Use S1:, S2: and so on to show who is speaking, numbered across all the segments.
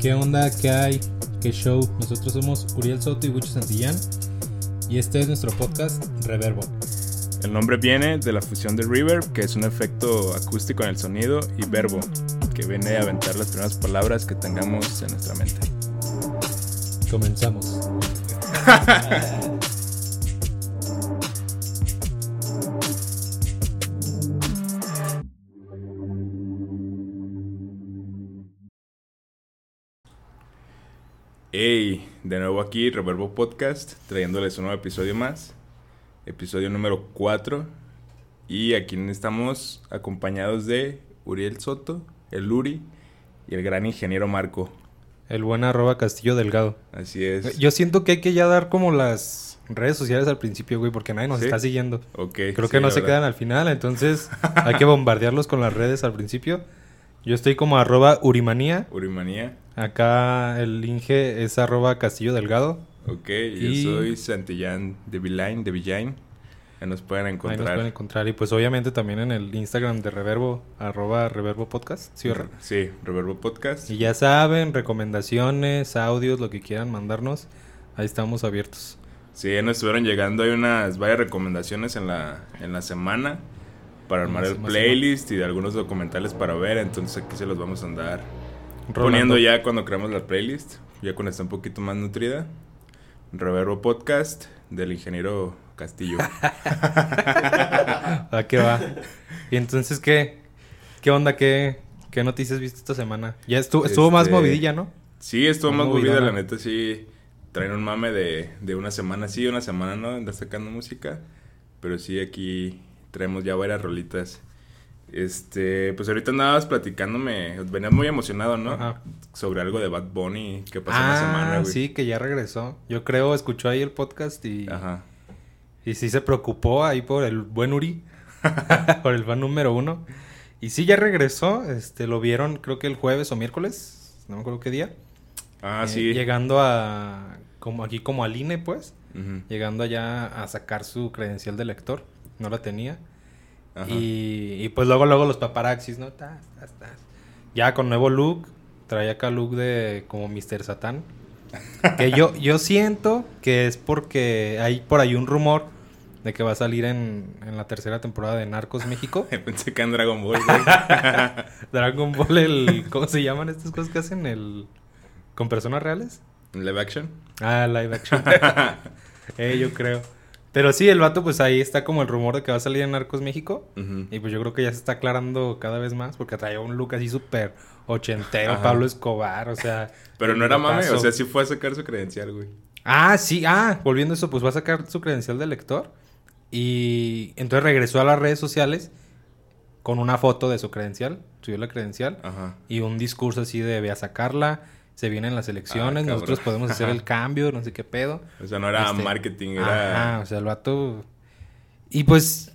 S1: ¿Qué onda? ¿Qué hay? ¿Qué show? Nosotros somos Uriel Soto y Bucho Santillán y este es nuestro podcast Reverbo.
S2: El nombre viene de la fusión de reverb, que es un efecto acústico en el sonido, y verbo, que viene a aventar las primeras palabras que tengamos en nuestra mente.
S1: Comenzamos.
S2: Hey, de nuevo aquí, Reverbo Podcast, trayéndoles un nuevo episodio más. Episodio número 4. Y aquí estamos acompañados de Uriel Soto, el Uri y el gran ingeniero Marco.
S1: El buen arroba Castillo Delgado.
S2: Así es.
S1: Yo siento que hay que ya dar como las redes sociales al principio, güey, porque nadie nos
S2: ¿Sí?
S1: está siguiendo.
S2: Ok.
S1: Creo
S2: sí,
S1: que no se
S2: verdad.
S1: quedan al final, entonces hay que bombardearlos con las redes al principio. Yo estoy como arroba Urimanía.
S2: Urimanía.
S1: Acá el Inge es arroba Castillo Delgado.
S2: Ok,
S1: Y-
S2: yo soy Santillán de Villain, de Villain. Ya nos pueden
S1: Ahí nos
S2: encontrar.
S1: pueden encontrar. Y pues obviamente también en el Instagram de Reverbo, arroba Reverbo Podcast. ¿sí,
S2: Reverbo Podcast.
S1: Y ya saben, recomendaciones, audios, lo que quieran mandarnos. Ahí estamos abiertos.
S2: Sí, nos estuvieron llegando. Hay unas varias recomendaciones en la, en la semana para armar
S1: la
S2: el
S1: sema-
S2: playlist y de algunos documentales para ver. Entonces aquí se los vamos a andar
S1: Rolando.
S2: poniendo ya cuando creamos la playlist. Ya cuando está un poquito más nutrida. Reverbo Podcast del ingeniero Castillo.
S1: ¿A qué va? Y entonces, ¿qué? ¿Qué onda? ¿Qué, qué noticias viste esta semana? Ya estuvo, estuvo más
S2: Este,
S1: movidilla, ¿no?
S2: Sí, estuvo más movida,
S1: movidona.
S2: la neta, sí. Traen un mame de, de una semana sí, una semana no, andar sacando música. Pero sí, aquí traemos ya varias rolitas. Este, pues ahorita andabas platicándome, venías muy emocionado, ¿no?
S1: Ajá.
S2: Sobre algo de Bad Bunny que pasó en la semana,
S1: Ah,
S2: güey.
S1: sí, que ya regresó. Yo creo, escuchó ahí el podcast y,
S2: Ajá.
S1: y sí se preocupó ahí por el buen Uri, por el fan número uno. Y sí, ya regresó, este, lo vieron creo que el jueves o miércoles, no me acuerdo qué día.
S2: Ah,
S1: Eh,
S2: sí.
S1: Llegando a, como aquí como al INE, pues. Llegando allá a sacar su credencial de lector. No la tenía. Y, y pues luego, luego los paparaxis, ¿no? Tas, tas, tas. Ya con nuevo look. Traía acá look de como Mr. Satán. Que yo, yo siento que es porque hay por ahí un rumor de que va a salir en, en la tercera temporada de Narcos México.
S2: Pensé que en Dragon Ball.
S1: Dragon Ball, el. ¿Cómo se llaman estas cosas que hacen? El. ¿Con personas reales?
S2: Live action.
S1: Ah, live action. eh, yo creo. Pero sí, el vato, pues ahí está como el rumor de que va a salir en Narcos México. Y pues yo creo que ya se está aclarando cada vez más porque traía un look así súper ochentero,
S2: Ajá.
S1: Pablo Escobar, o sea...
S2: Pero no era mame, o sea, sí fue a sacar su credencial, güey.
S1: Ah, sí, ah, volviendo a eso, pues va a sacar su credencial de lector. Y entonces regresó a las redes sociales con una foto de su credencial, subió la credencial
S2: Ajá.
S1: y un discurso así de ve a sacarla, se vienen las elecciones,
S2: Ah,
S1: nosotros podemos hacer el cambio, no sé qué pedo.
S2: O sea, no era
S1: Este,
S2: marketing, era...
S1: Ajá, o sea, el vato. Y pues,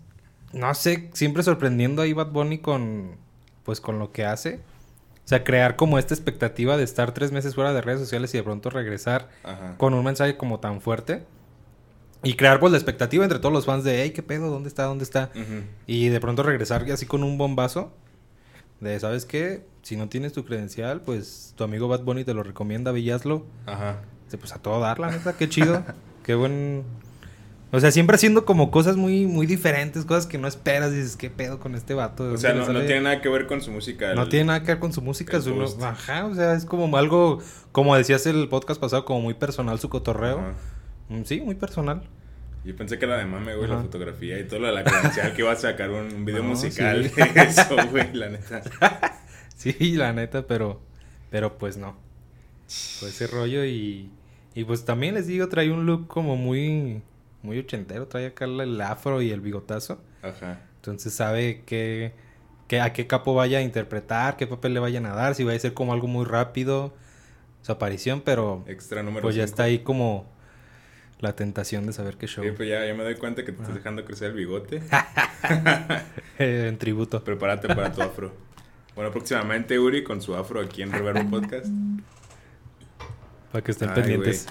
S1: no sé, siempre sorprendiendo ahí Bad Bunny con. Pues con lo que hace. O sea, crear como esta expectativa de estar tres meses fuera de redes sociales y de pronto regresar
S2: Ajá.
S1: con un mensaje como tan fuerte. Y crear pues la expectativa entre todos los fans de, hey, ¿qué pedo? ¿Dónde está? ¿Dónde está? Y de pronto regresar así con un bombazo. De, ¿sabes qué? Si no tienes tu credencial, pues tu amigo Bad Bunny te lo recomienda, Villaslo.
S2: Ajá.
S1: Dice, pues a todo dar, la neta, qué chido. qué buen. O sea, siempre haciendo como cosas muy, muy diferentes, cosas que no esperas. Dices, ¿qué pedo con este vato? ¿De
S2: O sea, no,
S1: le
S2: no
S1: sale?"
S2: tiene nada que ver con su música.
S1: No tiene nada que ver con su música. su- ajá, o sea, es como algo, como decías el podcast pasado, como muy personal su cotorreo.
S2: Ajá.
S1: Mm, Sí, muy personal.
S2: Yo pensé que era de mame, güey, la fotografía y todo lo de la credencial que iba a sacar un, un video
S1: No,
S2: musical.
S1: sí.
S2: Eso, güey, la neta.
S1: Sí, la neta, pero, pero pues no. Fue ese rollo y, y pues también les digo, trae un look como muy, muy ochentero. Trae acá el afro y el bigotazo.
S2: Ajá.
S1: Entonces sabe que, que a qué capo vaya a interpretar, qué papel le vayan a dar, si va a ser como algo muy rápido su aparición, pero
S2: Extra número
S1: pues ya está ahí como la tentación de saber qué show.
S2: Sí, pues ya, ya me doy cuenta que te estás dejando crecer el bigote.
S1: Eh, en tributo.
S2: Prepárate para tu afro. Bueno, próximamente Uri con su afro aquí en Reverbo Podcast.
S1: Para que estén
S2: Ay,
S1: pendientes.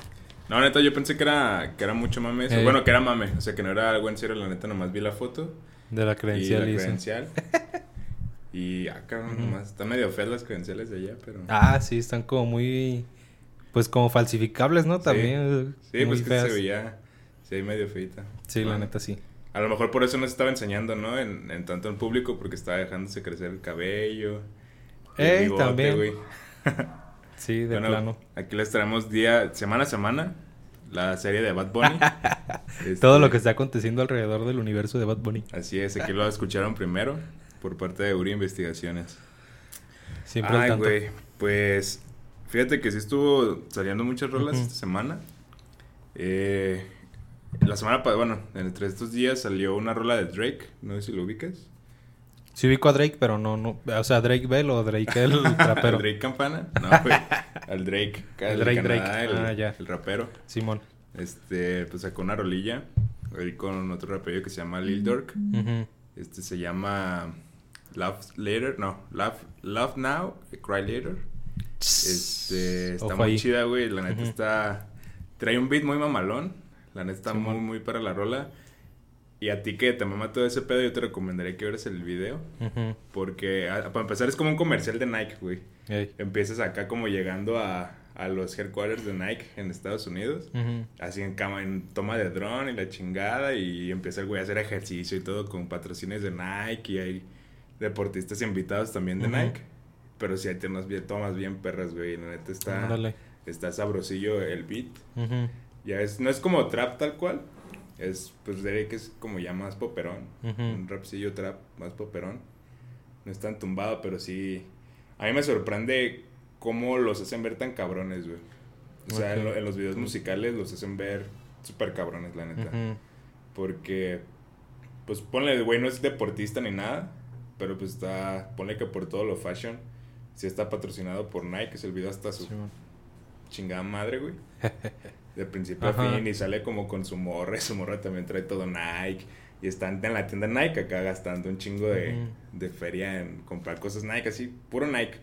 S2: No, neta, yo pensé que era, que era mucho mame eso.
S1: Eh.
S2: Bueno, que era mame. O sea, que no era algo en serio. La neta, nomás vi la foto.
S1: De la credencial
S2: la
S1: y eso.
S2: credencial. Y acá
S1: Ujú.
S2: nomás están medio feas las credenciales de allá, pero.
S1: Ah, sí, están como muy. Pues como falsificables, ¿no? También.
S2: sí, pues que se veía. Sí, medio feita.
S1: Sí, la
S2: Bueno,
S1: neta sí.
S2: A lo mejor por eso no se estaba enseñando, ¿no? En, en tanto en público, porque estaba dejándose crecer el cabello. bigote,
S1: también.
S2: güey.
S1: Sí, de
S2: Bueno,
S1: plano.
S2: Aquí les traemos día, semana a semana, la serie de Bad Bunny. Este,
S1: Todo lo que está aconteciendo alrededor del universo de Bad Bunny.
S2: Así es, aquí lo escucharon primero por parte de Uri Investigaciones.
S1: Siempre
S2: Ay, güey, pues fíjate que sí estuvo saliendo muchas rolas esta semana. Eh, la semana pasada, bueno, entre estos días salió una rola de Drake, no sé si lo ubicas.
S1: Sí ubico a Drake, pero no, no. O sea, Drake Bell o Drake el rapero.
S2: ¿Al Drake Campana? No, güey, al Drake.
S1: El Drake,
S2: Canadá,
S1: Drake.
S2: El,
S1: Ah, ya.
S2: el rapero.
S1: Simón.
S2: Este, pues sacó una rolilla ahí con otro rapero que se llama Lil Durk.
S1: Ujú.
S2: Este se llama Love Later, no, Love, Love Now, Cry Later. Este, está
S1: Ojo
S2: muy
S1: ahí.
S2: chida, güey. La neta está. Trae un beat muy mamalón. La neta está muy, muy para la rola. Y a ti que te mama todo ese pedo, yo te recomendaría que vieras el video. Porque, a- para empezar, es como un comercial de Nike, güey.
S1: Ey.
S2: Empiezas acá como llegando a, a los headquarters de Nike en Estados Unidos. Así en cama, en toma de dron y la chingada. Y empieza el güey a hacer ejercicio y todo con patrocinios de Nike. Y hay deportistas invitados también de. Nike. Pero sí hay tomas bien, tomas bien perras, güey. La neta está, está sabrosillo el beat. Ya es, no es como trap tal cual. Es, pues diré que es como ya más poperón. Un rapcillo trap más poperón. No es tan tumbado, pero sí. A mí me sorprende cómo los hacen ver tan cabrones, güey. O sea, en,
S1: Ok.
S2: lo- en los videos musicales los hacen ver súper cabrones, la neta. Porque, pues ponle, güey, no es deportista ni nada. Pero pues está, ponle que por todo lo fashion. Sí está patrocinado por Nike. Es el video hasta su chingada madre, güey. De principio a fin y sale como con su morra. y Su morra también trae todo Nike. Y están en la tienda Nike acá gastando un chingo de, de feria en comprar cosas Nike, así, puro Nike.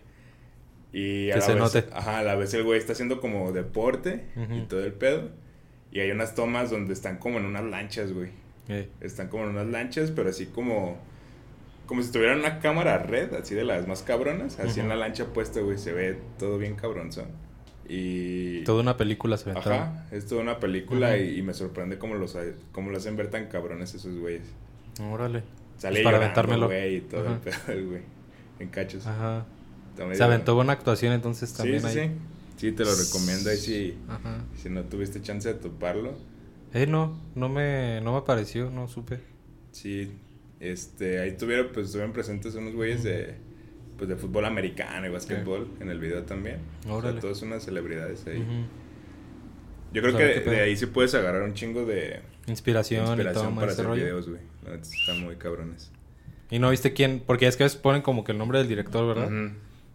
S2: Y a
S1: Que
S2: la
S1: se
S2: vez,
S1: note.
S2: Ajá, a la vez el güey está haciendo como deporte y todo el pedo. Y hay unas tomas donde están como en unas lanchas, güey.
S1: Ey.
S2: Están como en unas lanchas, pero así como. Como si tuvieran una cámara red, así de las más cabronas. Así en
S1: Ujú.
S2: la lancha puesta, güey. Se ve todo bien cabronzón. Y.
S1: Toda una película se aventaron.
S2: Ajá, es toda una película
S1: Ujú.
S2: y, y me sorprende cómo los, cómo los hacen ver tan cabrones esos güeyes.
S1: Órale.
S2: Sale
S1: Pues para aventármelo.
S2: güey, y todo
S1: Ajá.
S2: el pedo, güey. En cachos.
S1: Ajá.
S2: Medio-
S1: Se aventó buena actuación entonces
S2: Sí,
S1: también
S2: sí,
S1: ahí.
S2: sí. Sí, te lo recomiendo ahí si,
S1: Ajá.
S2: si no tuviste chance de toparlo.
S1: Eh, no, no me, no me apareció, no supe.
S2: Sí, este, ahí tuvieron, pues estuvieron presentes unos güeyes de, pues de fútbol americano y básquetbol en el video también. O sea,
S1: Órale.
S2: todas unas celebridades ahí. Yo creo
S1: Pues
S2: que de ahí sí puedes agarrar un chingo de
S1: Inspiración, y
S2: inspiración
S1: todo
S2: para hacer
S1: rollo.
S2: videos, güey. Están muy cabrones.
S1: Y no viste quién, porque es que a veces ponen como que el nombre del director, ¿verdad?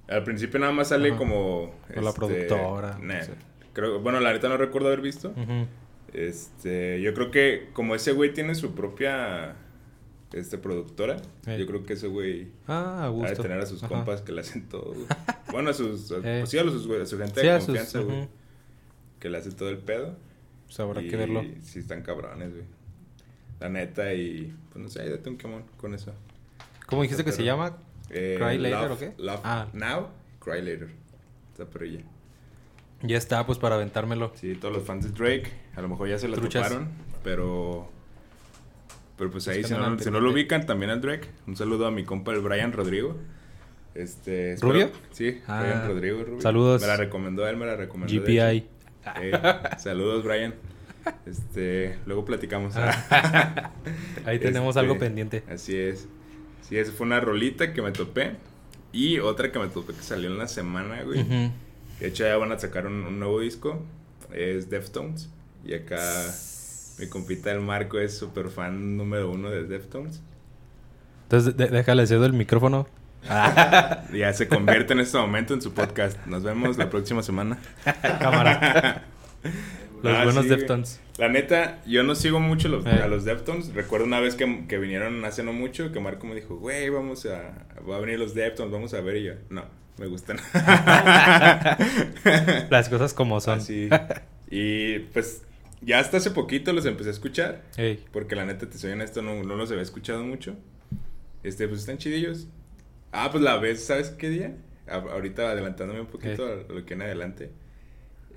S2: Al principio nada más sale como...
S1: O la productora,
S2: nah,
S1: no sé.
S2: creo, bueno, la neta no recuerdo haber visto. Este, yo creo que como ese güey tiene su propia este productora, yo creo que ese güey
S1: Ah, a
S2: ha de tener a sus
S1: Ajá.
S2: compas que le hacen todo. güey. bueno, a sus a,
S1: Ey.
S2: pues sí, a, los, a su gente
S1: Sí,
S2: de confianza, güey, que le hace todo el pedo.
S1: Pues habrá
S2: y
S1: que verlo.
S2: Sí están cabrones, güey. La neta y pues no sé, date un quemón con eso.
S1: ¿Cómo dijiste que se llama?
S2: Eh,
S1: ¿Cry Later
S2: Love-
S1: o qué?
S2: Love
S1: Ah.
S2: Now, Cry Later. Esta perrilla.
S1: Ya está, pues para aventármelo.
S2: Sí, todos los fans de Drake, a lo mejor ya se la
S1: Truchas.
S2: toparon, pero... Pero pues ahí,
S1: Pues
S2: si no,
S1: la
S2: si no lo ubican, también al Drake. Un saludo a mi compa, el Brian Rodrigo. Este,
S1: ¿Rubio?
S2: Sí,
S1: Ah,
S2: Brian Rodrigo. Rubio.
S1: saludos.
S2: Me la recomendó él, me la recomendó.
S1: GPI.
S2: Eh, saludos, Brian. Este, luego platicamos.
S1: Ahí tenemos
S2: Este,
S1: algo pendiente.
S2: Así es. Sí, esa fue una rolita que me topé. Y otra que me topé que salió en la semana, güey. De hecho, ya van a sacar un, un nuevo disco. Es Deftones. Y acá mi compita el Marco es súper fan número uno de Deftones.
S1: Entonces, de- déjale cedo el micrófono.
S2: Ya se convierte en este momento en su podcast. Nos vemos la próxima semana.
S1: Cámara. Los
S2: Ah,
S1: buenos
S2: sí.
S1: Deftones.
S2: La neta, yo no sigo mucho los-
S1: Eh.
S2: a los Deftones. Recuerdo una vez que, que vinieron hace no mucho que Marco me dijo, güey, vamos a, va a venir los Deftones, vamos a ver. Y yo, no, me gustan.
S1: Las cosas como son.
S2: Así. Y pues ya hasta hace poquito los empecé a escuchar. Porque la neta, te soy honesto, no, no los había escuchado mucho. Este, pues están chidillos. Ah, pues la vez, ¿sabes qué día? A- ahorita adelantándome un poquito a lo que en adelante.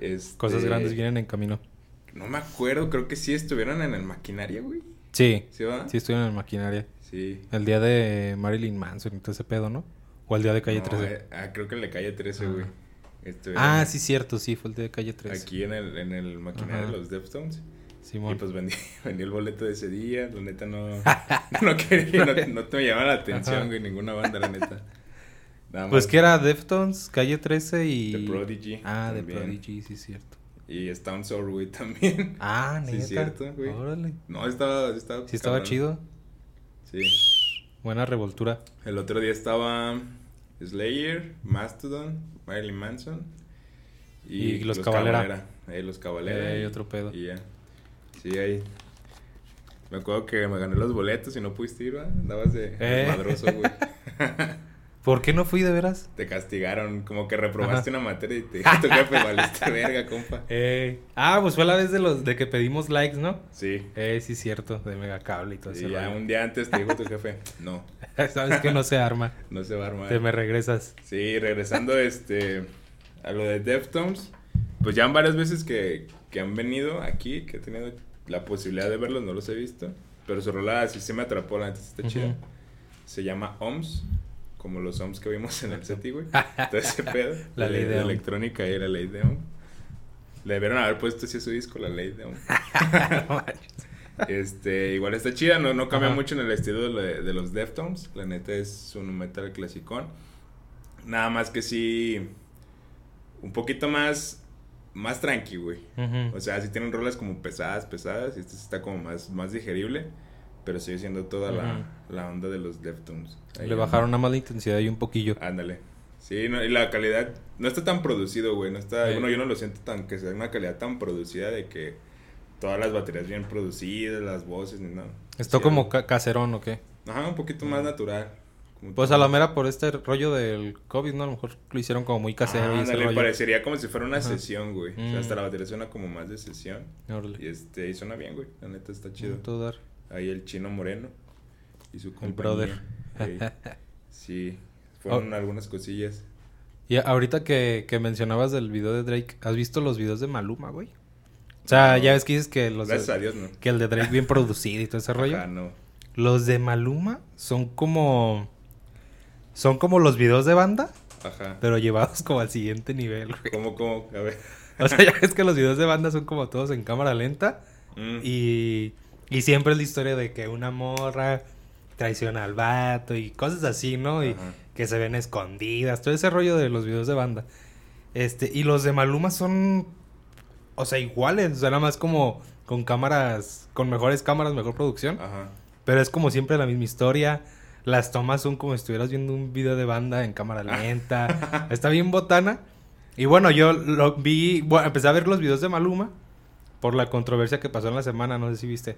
S2: Este,
S1: Cosas grandes vienen en camino.
S2: No me acuerdo, creo que sí estuvieron en el maquinaria, güey.
S1: Sí,
S2: ¿Sí va?
S1: sí estoy en el maquinaria.
S2: Sí.
S1: El día de Marilyn Manson y todo ese pedo, ¿no? O el día de Calle
S2: No,
S1: 13.
S2: eh, ah, creo que en la calle 13,
S1: Ah.
S2: güey.
S1: Ah, sí, cierto, sí, fue el de Calle 13.
S2: Aquí en el, en el maquinaria
S1: Ajá.
S2: de los Deftones.
S1: Simón.
S2: Y pues vendí, vendí el boleto de ese día. La neta no, no quería, no, no te me llamaba la atención, güey, ninguna banda, la neta. Nada
S1: pues que era Deftones, Calle 13 y...
S2: The Prodigy.
S1: Ah,
S2: también.
S1: Prodigy, sí, cierto.
S2: Y Stone Sour, güey, también.
S1: Ah,
S2: Sí,
S1: neta.
S2: cierto, güey.
S1: Órale.
S2: No, estaba, estaba
S1: Sí estaba
S2: cabrón.
S1: chido.
S2: Sí.
S1: Buena revoltura.
S2: El otro día estaba Slayer, Mastodon, Marilyn Manson
S1: Y los.
S2: Eh, los Cavalera.
S1: Eh,
S2: y-
S1: otro pedo.
S2: Y ya. Sí, ahí. Me acuerdo que me gané los boletos y no pudiste ir, ¿va? Andabas de
S1: Eh.
S2: madroso, güey.
S1: ¿Por qué no fui de veras?
S2: te castigaron, como que reprobaste
S1: Ajá.
S2: una materia y te dijo tu jefe, valiste verga, compa.
S1: Eh, ah, pues fue la vez de los de que pedimos likes, ¿no?
S2: Sí.
S1: Eh, sí, cierto, de Megacable y todo
S2: Y
S1: ese
S2: ya
S1: rollo.
S2: un día antes te dijo tu jefe, no,
S1: Sabes que no se arma.
S2: no se va a armar.
S1: Te me regresas.
S2: Sí, regresando este a lo de Deftones, pues ya han varias veces que, que han venido aquí, que he tenido la posibilidad de verlos, no los he visto, pero su rola sí se me atrapó, la neta está
S1: Ujú.
S2: chida. Se llama OMS, como los OMS que vimos en el SETI, güey. Todo ese pedo.
S1: La ley de Ohm.
S2: electrónica y la ley de OM. Le debieron haber puesto así a su disco, la ley de OM. Este, igual está chida, no, no cambia mucho en el estilo de, de- de los Deftones. La neta es un metal clasicón. Nada más que sí. Un poquito más. Más tranqui, güey. O sea, sí tienen rolas como pesadas, pesadas. Y este está como más, más digerible. Pero sigue siendo toda la, la onda de los Deftones. Ahí
S1: Le bajaron nada más la intensidad y un poquillo.
S2: Ándale. Sí, no, y la calidad no está tan producido, güey. No está,
S1: Sí.
S2: bueno, yo no lo siento tan que sea una calidad tan producida de que todas las baterías bien producidas, las voces, ni nada.
S1: ¿Esto
S2: Sí,
S1: como ca- caserón o qué?
S2: Ajá, un poquito más natural.
S1: Pues a la mera por este rollo del COVID, ¿no? A lo mejor lo hicieron como muy casero
S2: Ándale,
S1: rollo.
S2: parecería como si fuera una
S1: Ajá.
S2: sesión, güey. O sea,
S1: Mm.
S2: hasta la batería suena como más de sesión.
S1: Órale.
S2: Y este, y suena bien, güey. La neta está chido.
S1: Todo dar.
S2: Ahí el chino moreno y su
S1: El
S2: compañía.
S1: brother.
S2: Ey, Sí, fueron
S1: Oh.
S2: algunas cosillas.
S1: Y ahorita que, que mencionabas del video de Drake, ¿has visto los videos de Maluma, güey? O sea,
S2: No.
S1: ya ves que dices que los de-
S2: Gracias a Dios, ¿no?
S1: que el de Drake bien producido y todo ese rollo.
S2: Ajá, no.
S1: Los de Maluma son como son como los videos de banda,
S2: Ajá.
S1: pero llevados como al siguiente nivel, güey.
S2: ¿Cómo, cómo? A ver.
S1: O sea, ya ves que los videos de banda son como todos en cámara lenta
S2: Mm.
S1: y y siempre es la historia de que una morra traiciona al vato y cosas así, ¿no? Y
S2: Ajá.
S1: que se ven escondidas, todo ese rollo de los videos de banda. Este, y los de Maluma son, o sea, iguales, o sea, nada más como con cámaras, con mejores cámaras, mejor producción.
S2: Ajá.
S1: Pero es como siempre la misma historia. Las tomas son como si estuvieras viendo un video de banda en cámara lenta. Está bien botana. Y bueno, yo lo vi, bueno, empecé a ver los videos de Maluma por la controversia que pasó en la semana, no sé si viste.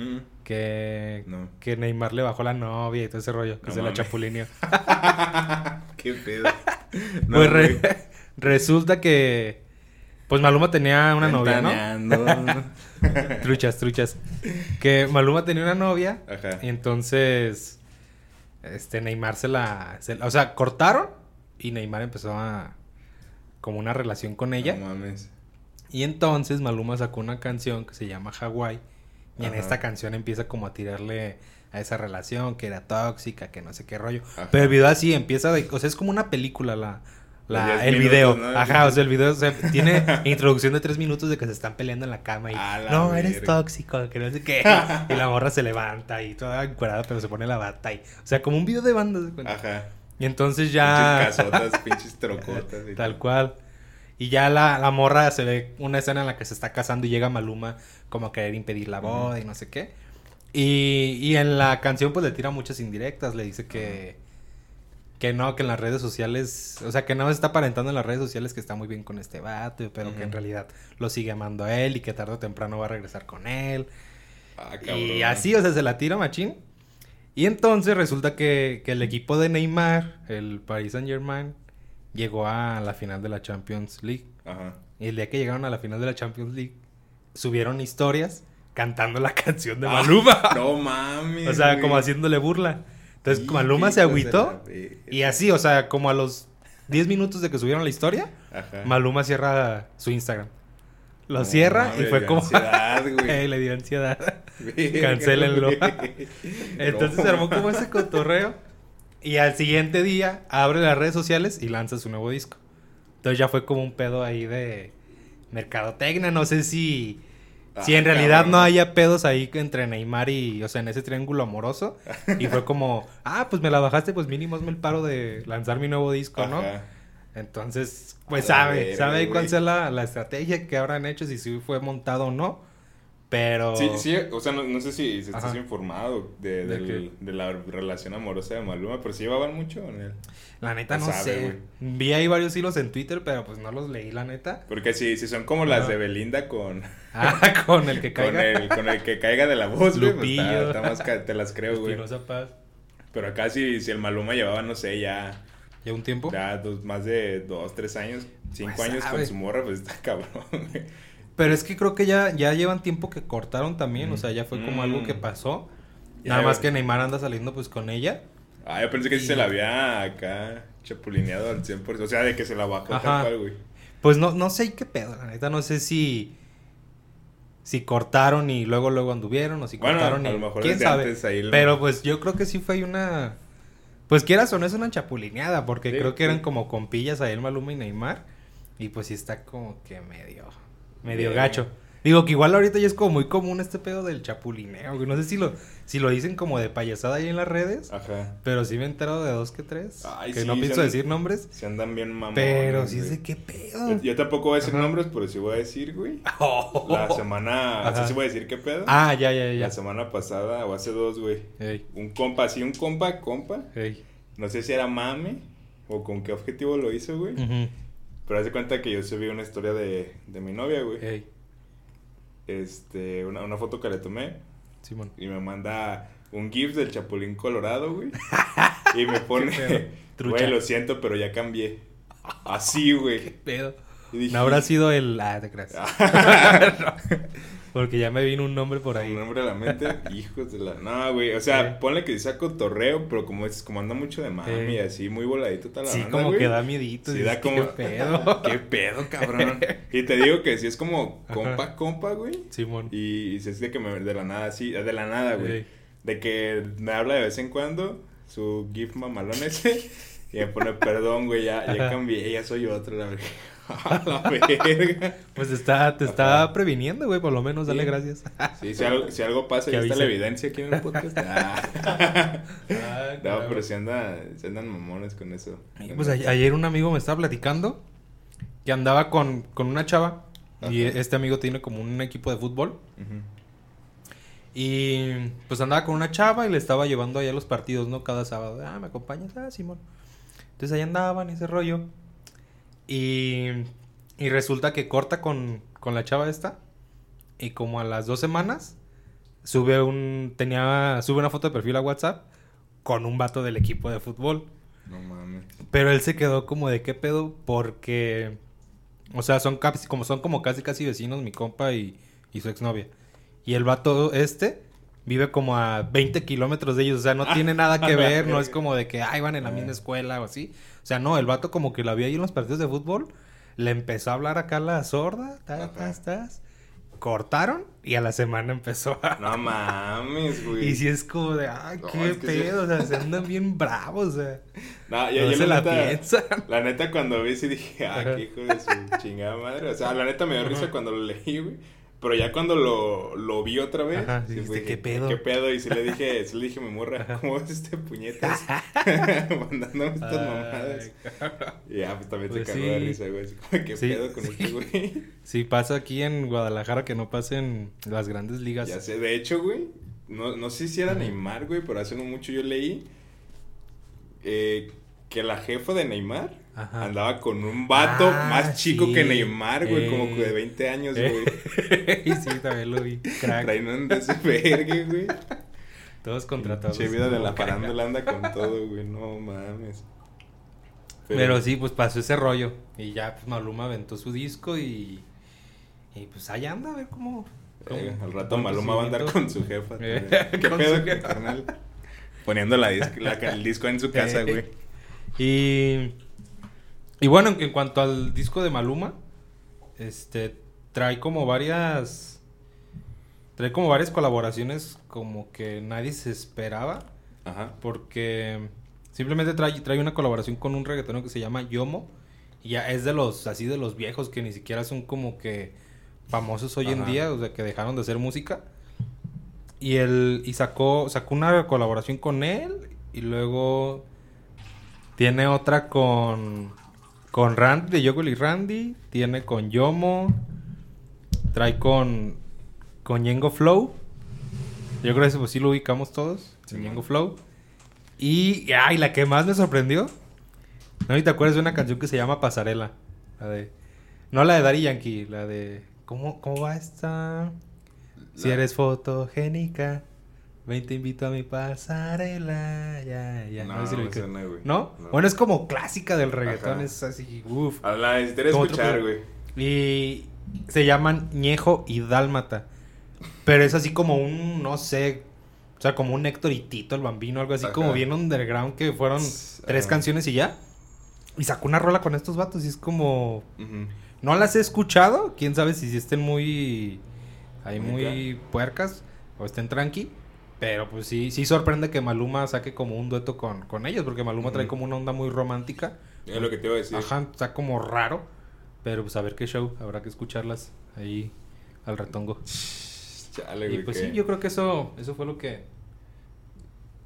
S2: Mm.
S1: Que,
S2: No.
S1: que Neymar le bajó la novia y todo ese rollo, que
S2: No
S1: se la chapulineó.
S2: Qué pedo. No,
S1: pues re- resulta que. Pues Maluma tenía una novia, ¿no? Truchas, truchas. Que Maluma tenía una novia.
S2: Ajá.
S1: Y entonces. Este, Neymar se la. se la- o sea, cortaron. Y Neymar empezó a. Como una relación con ella.
S2: No mames.
S1: Y entonces Maluma sacó una canción que se llama Hawaii. Y en esta canción empieza como a tirarle a esa relación que era tóxica, que no sé qué rollo.
S2: Ajá.
S1: Pero el video así empieza de, o sea, es como una película la, la-
S2: De 10
S1: el
S2: minutos,
S1: video.
S2: ¿no?
S1: Ajá, o sea, el video o sea, tiene introducción de tres minutos de que se están peleando en la cama y
S2: la
S1: no, eres tóxico, que no sé qué. y la morra se levanta y toda encuerada, pero se pone la bata y, o sea, como un video de banda. ¿se da cuenta?
S2: Ajá.
S1: Y entonces ya
S2: Pinches casotas, pinches trocotas. y
S1: Tal cual. Y ya la, la morra se ve una escena en la que se está casando y llega Maluma como querer impedir la boda y no sé qué. Y, y en la canción pues le tira muchas indirectas, le dice que, que no, que en las redes sociales, o sea, que no se está aparentando en las redes sociales que está muy bien con este vato, pero que en realidad lo sigue amando a él y que tarde o temprano va a regresar con él.
S2: Ah.
S1: Y así, o sea, se la tira machín. Y entonces resulta que, que el equipo de Neymar, el Paris Saint Germain, llegó a la final de la Champions League.
S2: Ajá.
S1: Y el día que llegaron a la final de la Champions League, subieron historias cantando la canción de
S2: Ah,
S1: Maluma.
S2: No mames.
S1: o sea,
S2: güey.
S1: como haciéndole burla. Entonces
S2: Y
S1: Maluma se agüitó y así, o sea, como a los 10 minutos de que subieron la historia,
S2: Ajá.
S1: Maluma cierra su Instagram. Lo
S2: No,
S1: cierra y fue como...
S2: ansiedad, güey.
S1: Le dio ansiedad.
S2: Güey.
S1: Entonces
S2: No.
S1: se armó como ese cotorreo. Y al siguiente día abre las redes sociales y lanza su nuevo disco. Entonces ya fue como un pedo ahí de mercadotecnia. No sé si, si
S2: Ah,
S1: en realidad
S2: cabrón.
S1: no haya pedos ahí entre Neymar y, o sea, en ese triángulo amoroso. Y fue como, ah, pues me la bajaste, pues mínimo hazme el paro de lanzar mi nuevo disco, ¿no? Entonces, pues sabe, sabe cuál sea la, la estrategia que habrán hecho, si fue montado o no. Pero...
S2: Sí, sí, o sea, no, no sé si, si estás informado de,
S1: ¿De
S2: del- de la relación amorosa de Maluma, pero sí llevaban mucho con él.
S1: La neta
S2: No
S1: no,
S2: sabe,
S1: sé. Vi ahí varios hilos en Twitter, pero pues no los leí, la neta.
S2: Porque si, si son como las de Belinda con,
S1: Ah, con el que
S2: con,
S1: caiga.
S2: el, con el que caiga de la voz, güey, pues está,
S1: Lupillo.
S2: está más ca- te las creo, güey.
S1: Paz.
S2: Pero acá si, si el Maluma llevaba, no sé, ya,
S1: ¿Ya un tiempo?
S2: ya dos, más de dos, tres años, cinco
S1: Pues
S2: años
S1: sabe.
S2: con su morra, pues está cabrón, güey.
S1: Pero es que creo que ya, ya llevan tiempo que cortaron también. O sea, ya fue como
S2: Mm.
S1: algo que pasó.
S2: Ya,
S1: Nada más que Neymar anda saliendo pues con ella.
S2: Ah, yo pensé que sí se la había acá chapulineado al 100%. O sea, de que se la bajó
S1: Ajá.
S2: tal cual, güey.
S1: Pues no, no sé qué pedo, la neta. No sé si. Si cortaron y luego luego anduvieron o si
S2: Bueno,
S1: cortaron
S2: a
S1: y
S2: lo mejor
S1: quién sabe.
S2: antes ahí lo-
S1: Pero pues yo creo que sí fue una pues quieras o no es una chapulineada porque
S2: Sí,
S1: creo que eran como compillas ahí el Maluma y Neymar y pues sí está como que medio medio gacho. Digo que igual ahorita ya es como muy común este pedo del chapulineo, güey. No sé si lo si lo dicen como de payasada ahí en las redes,
S2: Ajá.
S1: pero sí me he enterado de dos que tres,
S2: Ay,
S1: que
S2: sí,
S1: no pienso decir nombres,
S2: Se andan bien mamones.
S1: pero sí es de qué pedo.
S2: Yo, yo tampoco voy a decir
S1: Ajá.
S2: nombres, pero sí voy a decir, güey.
S1: Oh.
S2: La semana.
S1: Ajá.
S2: ¿sí, sí voy a decir qué pedo?
S1: Ah, ya, ya, ya.
S2: La semana pasada, o hace dos, güey.
S1: Ey,
S2: Un compa, sí, un compa, compa.
S1: ey.
S2: No sé si era mame o con qué objetivo lo hizo, güey.
S1: Ujú,
S2: Pero hace cuenta que yo subí una historia de, de mi novia, güey.
S1: ey,
S2: Este, una, una foto que le tomé.
S1: Simón.
S2: Y me manda un GIF del Chapulín Colorado, güey. Y me pone,
S1: Qué pedo.
S2: Güey, lo siento, pero ya cambié. Así, güey.
S1: Pedo.
S2: Y dije,
S1: No habrá sido el. Ah, te creas. Porque ya me vino un nombre por ahí.
S2: Un nombre a la mente, hijos de la. No, güey. O sea,
S1: Sí.
S2: ponle que saco torreo, pero como es, como anda mucho de mami
S1: Sí.
S2: así, muy voladito toda la
S1: Sí,
S2: banda,
S1: como
S2: güey.
S1: que da miedito.
S2: Sí, da como.
S1: ¿Qué pedo?
S2: ¿Qué pedo, cabrón? Y te digo que sí es como
S1: Ajá.
S2: compa, compa, güey.
S1: Simón.
S2: Y, y se dice que me de la nada, así, de la nada, güey.
S1: Ey.
S2: De que me habla de vez en cuando, su GIF mamalón ese, y me pone, perdón, güey, ya, ya cambié, ya soy otro, la verga. A la verga.
S1: Pues está, te está
S2: Ajá.
S1: previniendo, güey. Por lo menos, dale
S2: Sí.
S1: gracias.
S2: Sí, si algo, si algo pasa, ya está la evidencia aquí en el podcast. Ah.
S1: Ah,
S2: No,
S1: claro.
S2: pero anda, si andan mamones con eso.
S1: Pues ayer un amigo me estaba platicando que andaba con, con una chava. Y este amigo tiene como un equipo de fútbol. Y pues andaba con una chava y le estaba llevando allá los partidos, ¿no? Cada sábado. Ah, ¿me acompañas? Ah, Simón. Entonces ahí andaban, ese rollo. Y, y resulta que corta con, con la chava esta. Y como a las dos semanas, sube un. Tenía. Sube una foto de perfil a WhatsApp con un vato del equipo de fútbol.
S2: No mames.
S1: Pero él se quedó como de qué pedo porque... O sea, son casi, como son como casi casi vecinos mi compa y, y su exnovia. Y el vato este vive como a 20 kilómetros de ellos. O sea, no tiene nada que ver. No es como de que, ay, van en la misma escuela o así. O sea, no, el vato como que la vio ahí en los partidos de fútbol. Le empezó a hablar acá la sorda. Ta,
S2: Ajá.
S1: tas, tas. Cortaron y a la semana empezó a...
S2: No mames, güey.
S1: Y si es como de,
S2: No,
S1: qué
S2: sí.
S1: pedo. O sea, se andan bien bravos. O sea,
S2: No, ya,
S1: no
S2: ya
S1: se la
S2: neta-
S1: piensan.
S2: La neta, cuando vi, sí dije, ah, qué hijo de su chingada madre. O sea, la neta me dio risa cuando lo leí, güey. Pero ya cuando lo, lo vi otra vez,
S1: Ajá,
S2: sí
S1: dijiste,
S2: fue,
S1: ¿qué
S2: dije,
S1: pedo?
S2: ¿Qué pedo? Y sí le dije, sí le dije mi morra. ¿cómo es este puñetas? Mandándome estas mamadas.
S1: Ay, cabrón.
S2: Y ya, pues también
S1: Pues
S2: se cagó de
S1: sí.
S2: risa, güey. Así como, ¿qué
S1: Sí,
S2: pedo con
S1: sí.
S2: este güey?
S1: Si pasa aquí en Guadalajara que no pase en las grandes ligas.
S2: Ya sé, de hecho, güey, no, no sé si era. Neymar, güey, pero hace no mucho yo leí eh, que la jefa de Neymar
S1: Ajá.
S2: andaba con un vato
S1: Ah,
S2: más chico
S1: sí.
S2: que Neymar, güey, como
S1: Eh.
S2: que de 20 años,
S1: Eh.
S2: güey.
S1: y sí, también lo vi. Crack.
S2: Traen un desvergue, güey.
S1: Todos contratados.
S2: Che, vida de la farándula anda con todo, güey, no mames.
S1: Pero, sí, pues pasó ese rollo. Y ya, pues Maluma aventó su disco y. Y pues allá anda a ver cómo. cómo-
S2: eh, al rato Maluma va a andar con su jefa.
S1: Eh.
S2: ¿Qué
S1: con
S2: pedo,
S1: su jefa.
S2: carnal? Poniendo la dis- la- el disco en su casa, güey.
S1: Y, y bueno, en, en cuanto al disco de Maluma, este trae como varias trae como varias colaboraciones como que nadie se esperaba
S2: Ajá.
S1: porque simplemente trae, trae una colaboración con un reggaetero que se llama Yomo y ya es de los así de los viejos que ni siquiera son como que famosos hoy en día, o sea, que dejaron de hacer música. Y él y sacó sacó una colaboración con él y luego tiene otra con con Randy de Yogol y Randy, tiene con Yomo, trae con con Yengo Flow. Yo creo que pues sí lo ubicamos todos,
S2: Sí,
S1: Yengo. Flow. Y ay, la que más me sorprendió. ¿No ¿Y te acuerdas de una canción que se llama Pasarela? La de no la de Daddy Yankee, la de ¿cómo cómo va esta? Si eres fotogénica, ven te invito a mi pasarela. Ya, ya.
S2: No,
S1: No, sé si lo
S2: güey.
S1: ¿No?
S2: No.
S1: Bueno, es como clásica del reggaetón,
S2: Ajá.
S1: es así, uff.
S2: La necesitaré escuchar, güey.
S1: Y se llaman Ñejo y Dálmata. Pero es así como un, no sé, o sea, como un Héctor y Tito, el bambino, algo así
S2: Ajá.
S1: como bien underground, que fueron tres
S2: ajá.
S1: canciones y ya. Y sacó una rola con estos vatos y es como... No las he escuchado, quién sabe si estén muy... Ahí
S2: muy
S1: puercas o estén tranqui. Pero pues sí, sí sorprende que Maluma saque como un dueto con, con ellos, porque Maluma trae como una onda muy romántica.
S2: Es lo que te iba a decir.
S1: Ajá, está como raro. Pero pues a ver qué show, habrá que escucharlas ahí al retongo.
S2: Chale,
S1: Y pues sí, yo creo que eso, eso fue lo que,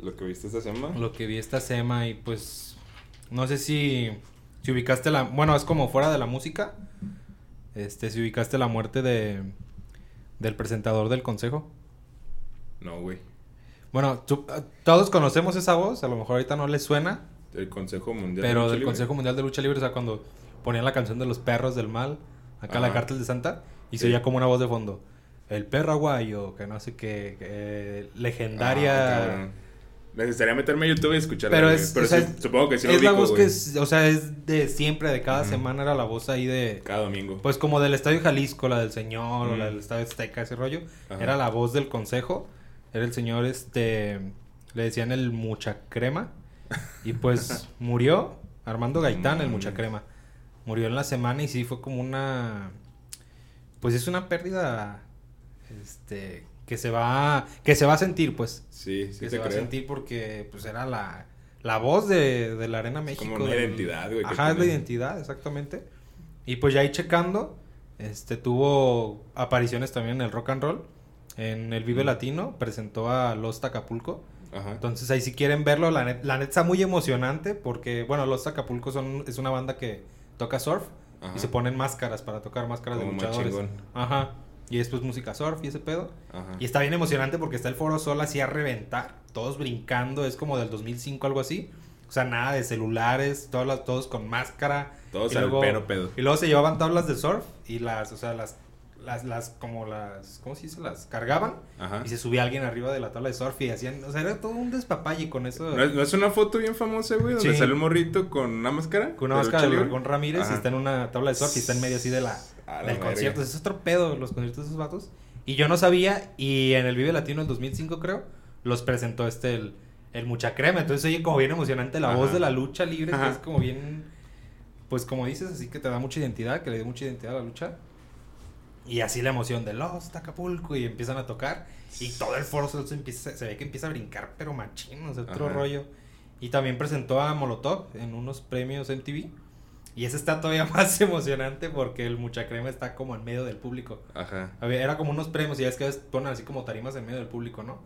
S2: Lo que viste esta semana.
S1: lo que vi esta sema y pues no sé si, si ubicaste la, bueno, es como fuera de la música, este, si ubicaste la muerte de, del presentador del consejo.
S2: No, güey.
S1: Bueno, tú- todos conocemos esa voz, a lo mejor ahorita no les suena,
S2: Del Consejo Mundial. de
S1: pero
S2: Lucha
S1: del
S2: Libre.
S1: Consejo Mundial de Lucha Libre, o sea, cuando ponían la canción de los perros del mal, acá la
S2: Ajá.
S1: cártel de Santa, y se oía como una voz de fondo. El perro aguayo, que no sé qué, que, legendaria.
S2: Ah. Necesitaría meterme a YouTube y escucharla.
S1: Pero es-
S2: Pero
S1: o sea,
S2: sí, supongo que sí lo
S1: es la voz
S2: güey.
S1: que es, o sea, es de siempre, de cada semana era la voz ahí de,
S2: Cada domingo.
S1: pues como del Estadio Jalisco, la del señor, o la del Estadio Azteca, ese rollo.
S2: Ajá.
S1: Era la voz del consejo, era el señor, este, le decían el mucha crema, y pues murió, Armando Gaitán, el
S2: mames.
S1: mucha crema. Murió en la semana y sí fue como una, pues es una pérdida, este, que se va, que se va a sentir, pues
S2: Sí, sí
S1: que
S2: te
S1: se va a sentir porque pues era la, la voz de, de la Arena México.
S2: como una
S1: del-
S2: identidad, güey,
S1: Ajá, es la identidad, exactamente. Y pues ya ahí checando, este tuvo apariciones también en el rock and roll. En el Vive. Latino presentó a Los Acapulco.
S2: Ajá.
S1: Entonces ahí si quieren verlo, la, net- la neta está muy emocionante porque, bueno, Los Acapulco son, es una banda que toca surf
S2: Ajá.
S1: y se ponen máscaras para tocar máscaras de
S2: Como
S1: luchadores. Ajá. Y después música surf y ese pedo.
S2: Ajá.
S1: Y está bien emocionante porque está el Foro Sol así a reventar. Todos brincando, es como del 2005, algo así. O sea, nada de celulares, todos, todos con máscara.
S2: Todos
S1: y
S2: al
S1: luego,
S2: pedo.
S1: Y luego se llevaban tablas de surf y las, o sea, las, las, las, como las, ¿cómo se dice? Las cargaban
S2: Ajá.
S1: y se subía alguien arriba de la tabla de surf y hacían, o sea, era todo un despapalle con eso.
S2: ¿No es, no es una foto bien famosa, güey? Donde
S1: Sí.
S2: sale un morrito con una máscara.
S1: Con una máscara de Ramírez
S2: Ajá.
S1: y está en una tabla de surf y está en medio así de la, del concierto. Es otro pedo los conciertos de esos vatos. Y yo no sabía, y en el Vive Latino en 2005 creo, los presentó este, el, el Mucha Crema. Entonces oye como bien emocionante la
S2: Ajá.
S1: voz de la lucha libre, que es como bien, pues como dices, así que te da mucha identidad, que le dio mucha identidad a la lucha. Y así la emoción de los Acapulco y empiezan a tocar. Y todo el foro se, empieza, se ve que empieza a brincar, pero machín, o sea, otro
S2: Ajá.
S1: rollo. Y también presentó a Molotov en unos premios MTV. Y ese está todavía más emocionante porque el Mucha Crema está como en medio del público.
S2: Ajá.
S1: Era como unos premios y ya es que ponen así como tarimas en medio del público, ¿no?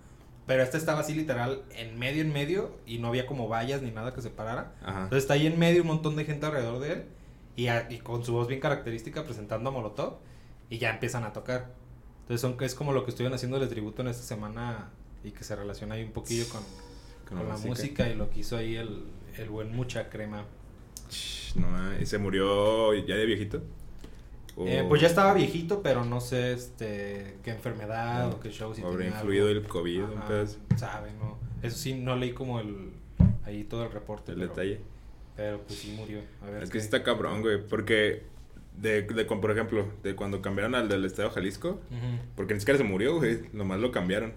S1: Pero este estaba así literal en medio, en medio y no había como vallas ni nada que separara.
S2: Ajá.
S1: Entonces está ahí en medio un montón de gente alrededor de él y, a- y con su voz bien característica presentando a Molotov y ya empiezan a tocar. Entonces son, es como lo que estuvieron haciendo el tributo en esta semana y que se relaciona ahí un poquillo con, con la música. y lo que hizo ahí el, el buen Mucha Crema.
S2: No. ¿Y se murió ya de viejito?
S1: Eh, pues ya estaba viejito, pero no sé este qué enfermedad o qué show si
S2: Habrá influido
S1: algo.
S2: el COVID,
S1: Ajá, sabe, no. Eso sí, no leí como el ahí todo el reporte.
S2: El
S1: pero,
S2: detalle.
S1: Pero pues sí murió. A ver
S2: Es que sí está cabrón, güey. Porque, de, de, con- por ejemplo, de cuando cambiaron al del Estadio Jalisco, porque ni siquiera se murió, güey. Nomás lo cambiaron.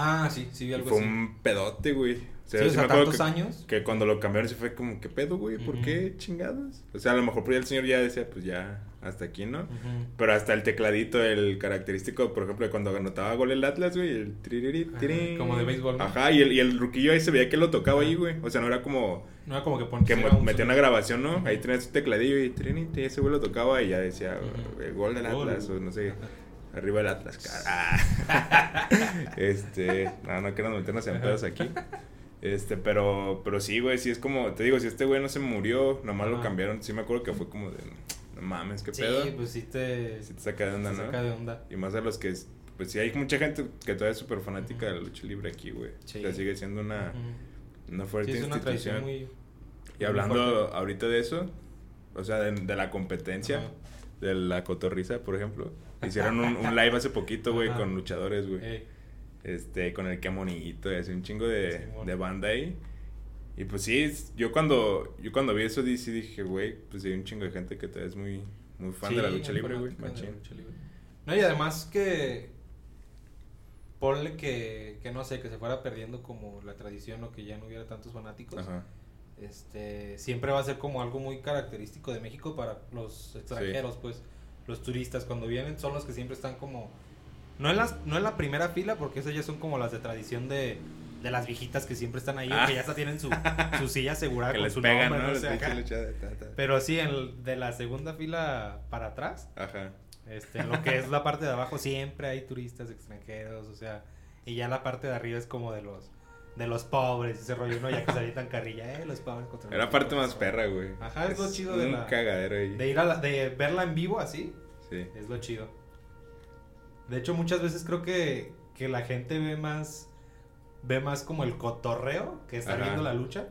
S1: Ah, sí, sí vi algo
S2: fue
S1: así.
S2: un pedote, güey. O
S1: Sí,
S2: sea,
S1: o
S2: sí
S1: sea,
S2: me acuerdo
S1: tantos
S2: que,
S1: años.
S2: que cuando lo cambiaron se fue como, ¿qué pedo, güey? ¿Por
S1: Ujú.
S2: qué chingados? O sea, a lo mejor por el señor ya decía, pues ya, hasta aquí, ¿no?
S1: Ujú.
S2: Pero hasta el tecladito, el característico, por ejemplo, de cuando anotaba gol el Atlas, güey, el
S1: Ajá,
S2: tirín.
S1: como de béisbol, ¿no?
S2: Ajá, y el, y el ruquillo ahí se veía que lo tocaba
S1: Ajá.
S2: ahí, güey. O sea, no era como
S1: No era como que pon-
S2: que
S1: un
S2: metía una grabación, ¿no? Ahí tenía su tecladillo y tirín, y ese güey lo tocaba y ya decía, eh, gol del. Atlas, o no sé. Arriba el Atlas, cara. este, no, no queremos meternos en pedos aquí. Este, pero, pero sí, güey, sí es como, te digo, si este güey no se murió, nomás lo cambiaron. Sí me acuerdo que fue como de, no mames, qué
S1: Sí,
S2: pedo.
S1: pues sí te,
S2: Sí te saca de onda,
S1: te
S2: ¿no?
S1: saca de onda.
S2: Y más a los que, es- pues sí hay mucha gente que todavía es súper fanática de la lucha libre aquí, güey.
S1: Sí.
S2: O sea, sigue siendo una, una
S1: Sí,
S2: fuerte
S1: es una tradición
S2: institución.
S1: muy...
S2: Y hablando ahorita de eso, o sea, de, de la competencia, de la cotorriza, por ejemplo. Hicieron un, un live hace poquito, güey, con luchadores, güey.
S1: Ey,
S2: Este, con el que monito, y así un chingo de, de banda ahí. Y pues sí, yo cuando, yo cuando vi eso, sí dije, güey, pues hay un chingo de gente que todavía es muy, muy fan de la lucha libre, güey.
S1: No, y además que... Ponle que, que no sé, que se fuera perdiendo como la tradición o que ya no hubiera tantos fanáticos.
S2: Ajá.
S1: este siempre va a ser como algo muy característico de México para los extranjeros, pues los turistas cuando vienen son los que siempre están como no en las no en la primera fila porque esas ya son como las de tradición de, de las viejitas que siempre están ahí o
S2: Ah.
S1: que ya hasta tienen su, su silla asegurada
S2: Que
S1: con
S2: les
S1: su
S2: pegan,
S1: nombre,
S2: ¿no? ta, ta.
S1: pero sí en de la segunda fila para atrás
S2: Ajá.
S1: este, en lo que es la parte de abajo siempre hay turistas extranjeros, o sea, y ya la parte de arriba es como de los de los pobres, ese rollo, ¿no? Ya que se avientan carrilla, eh, los pobres contra
S2: Era parte más perra, güey.
S1: Ajá, es lo chido de
S2: un
S1: la-
S2: cagadero ahí.
S1: De ir a la, de verla en vivo así,
S2: Sí.
S1: es lo chido. De hecho, muchas veces creo que, que la gente ve más ve más como el cotorreo que estar
S2: Ajá.
S1: viendo la lucha.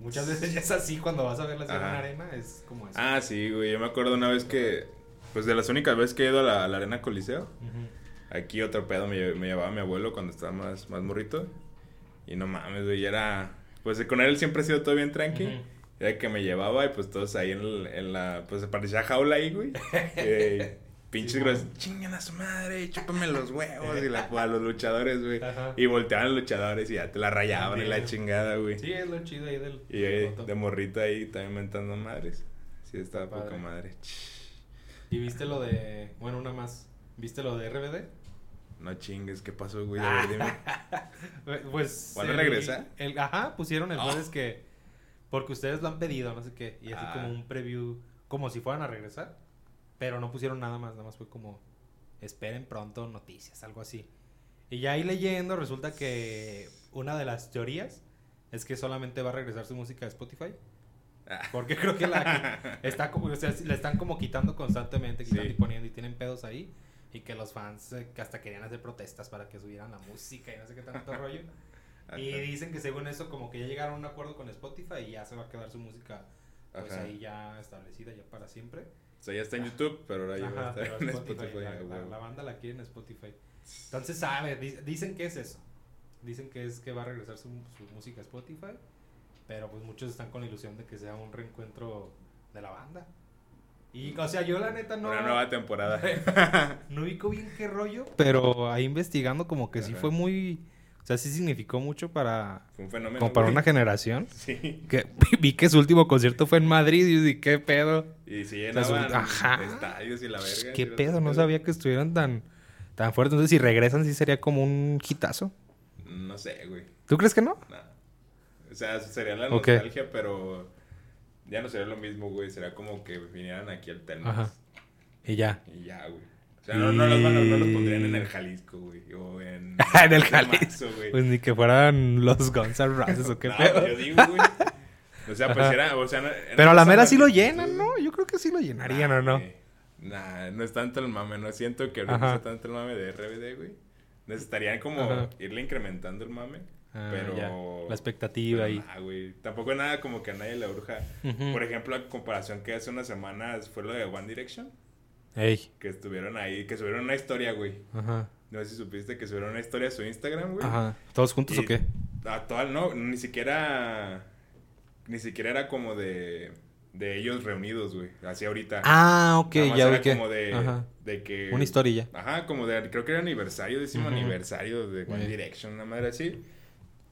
S1: Muchas veces ya es así cuando vas a verla así en arena, es como eso.
S2: Ah, sí, güey. Yo me acuerdo una vez que, pues de las únicas veces que he ido a la, a la Arena Coliseo, aquí otro pedo me, me llevaba mi abuelo cuando estaba más, más morrito. Y no mames, güey, era... Pues con él siempre ha sido todo bien tranqui. Era que me llevaba y pues todos ahí en, el- en la... Pues parecía jaula ahí, güey. Eh, pinches
S1: Sí, bueno.
S2: Chingan a su madre, chúpame los huevos. Y la, a los luchadores, güey.
S1: Ajá.
S2: Y volteaban los luchadores y ya te la rayaban y la chingada, güey.
S1: Sí, es lo chido ahí del.
S2: Y
S1: del coto.
S2: de morrito ahí también mentando madres. Sí, estaba poca madre.
S1: ¿Y viste lo de. Bueno, una más. ¿Viste lo de RBD?
S2: No chingues, ¿qué pasó, güey? A ver, dime.
S1: Pues.
S2: ¿Van a
S1: el- ajá, pusieron el
S2: Ah.
S1: jueves que. Porque ustedes lo han pedido, no sé qué. Y así
S2: Ah.
S1: como un preview. Como si fueran a regresar. Pero no pusieron nada más. Nada más fue como. Esperen pronto noticias, algo así. Y ya ahí leyendo, resulta que. Una de las teorías. Es que solamente va a regresar su música de Spotify.
S2: Ah.
S1: Porque creo que la está como, o sea, le están como quitando constantemente, quitando
S2: Sí.
S1: y poniendo y tienen pedos ahí. Y que los fans eh, que hasta querían hacer protestas para que subieran la música y no sé qué tanto rollo. Y dicen que según eso como que ya llegaron a un acuerdo con Spotify y ya se va a quedar su música pues
S2: Ajá.
S1: ahí ya establecida ya para siempre.
S2: O sea, ya está en YouTube, pero ahora ya va a
S1: Ajá,
S2: estar
S1: pero
S2: en
S1: Spotify,
S2: Spotify.
S1: la, la-
S2: huevo.
S1: la banda la quiere en Spotify. Entonces, sabe, di- dicen que es eso. Dicen que es que va a regresar su, su música a Spotify. Pero pues muchos están con la ilusión de que sea un reencuentro de la banda. Y, o sea, yo la neta no...
S2: Una nueva temporada.
S1: No ubico bien qué rollo. Pero ahí investigando como que sí fue muy... O sea, sí significó mucho para...
S2: Fue un fenómeno.
S1: Como para
S2: güey.
S1: una generación.
S2: Sí.
S1: Que vi que su último concierto fue en Madrid y dije, ¿qué pedo?
S2: Y si
S1: sea, su-
S2: llenaban
S1: ajá.
S2: estadios y la verga.
S1: ¿Qué
S2: sí,
S1: pedo? No sabía que estuvieran tan, tan fuertes. Entonces, si regresan, sí sería como un hitazo.
S2: No sé, güey.
S1: ¿Tú crees que no?
S2: Nah. O sea, sería la nostalgia, pero ya no sería lo mismo, güey. Sería como que vinieran aquí al Telmex.
S1: Ajá. Y ya.
S2: Y ya, güey. O sea, no, no, los, van a- no los pondrían en el Jalisco, güey. O en...
S1: en el Jalisco.
S2: Güey.
S1: Pues ni que fueran los Guns N' Roses o qué
S2: No,
S1: pedo.
S2: yo digo, güey. O sea, pues era, o sea, no-
S1: Pero a la mera sí lo llenan, ¿no? Yo creo que sí lo llenarían, ¿o no?
S2: Nah, no es tanto el mame, no siento que ahorita sea tanto el mame de RBD, güey. Necesitarían como
S1: Ajá.
S2: irle incrementando el mame.
S1: Ah,
S2: pero.
S1: ya. La expectativa ahí.
S2: nah, güey. Tampoco es nada como que a nadie le.
S1: Ujú.
S2: Por ejemplo, a comparación que hace unas semanas fue lo de One Direction.
S1: Ey.
S2: Que estuvieron ahí, que subieron una historia, güey.
S1: Ajá.
S2: No sé si supiste que subieron una historia a su Instagram, güey.
S1: Ajá. ¿Todos juntos
S2: Y
S1: o qué?
S2: A toda, no, ni siquiera. Ni siquiera era como de. de ellos reunidos, güey. Así ahorita.
S1: Ah, ok,
S2: Nada más
S1: ya
S2: era
S1: vi que.
S2: como de,
S1: Ajá.
S2: de que...
S1: Una historia.
S2: Ajá, como de, creo que era aniversario, décimo aniversario de One. Direction, una madre así.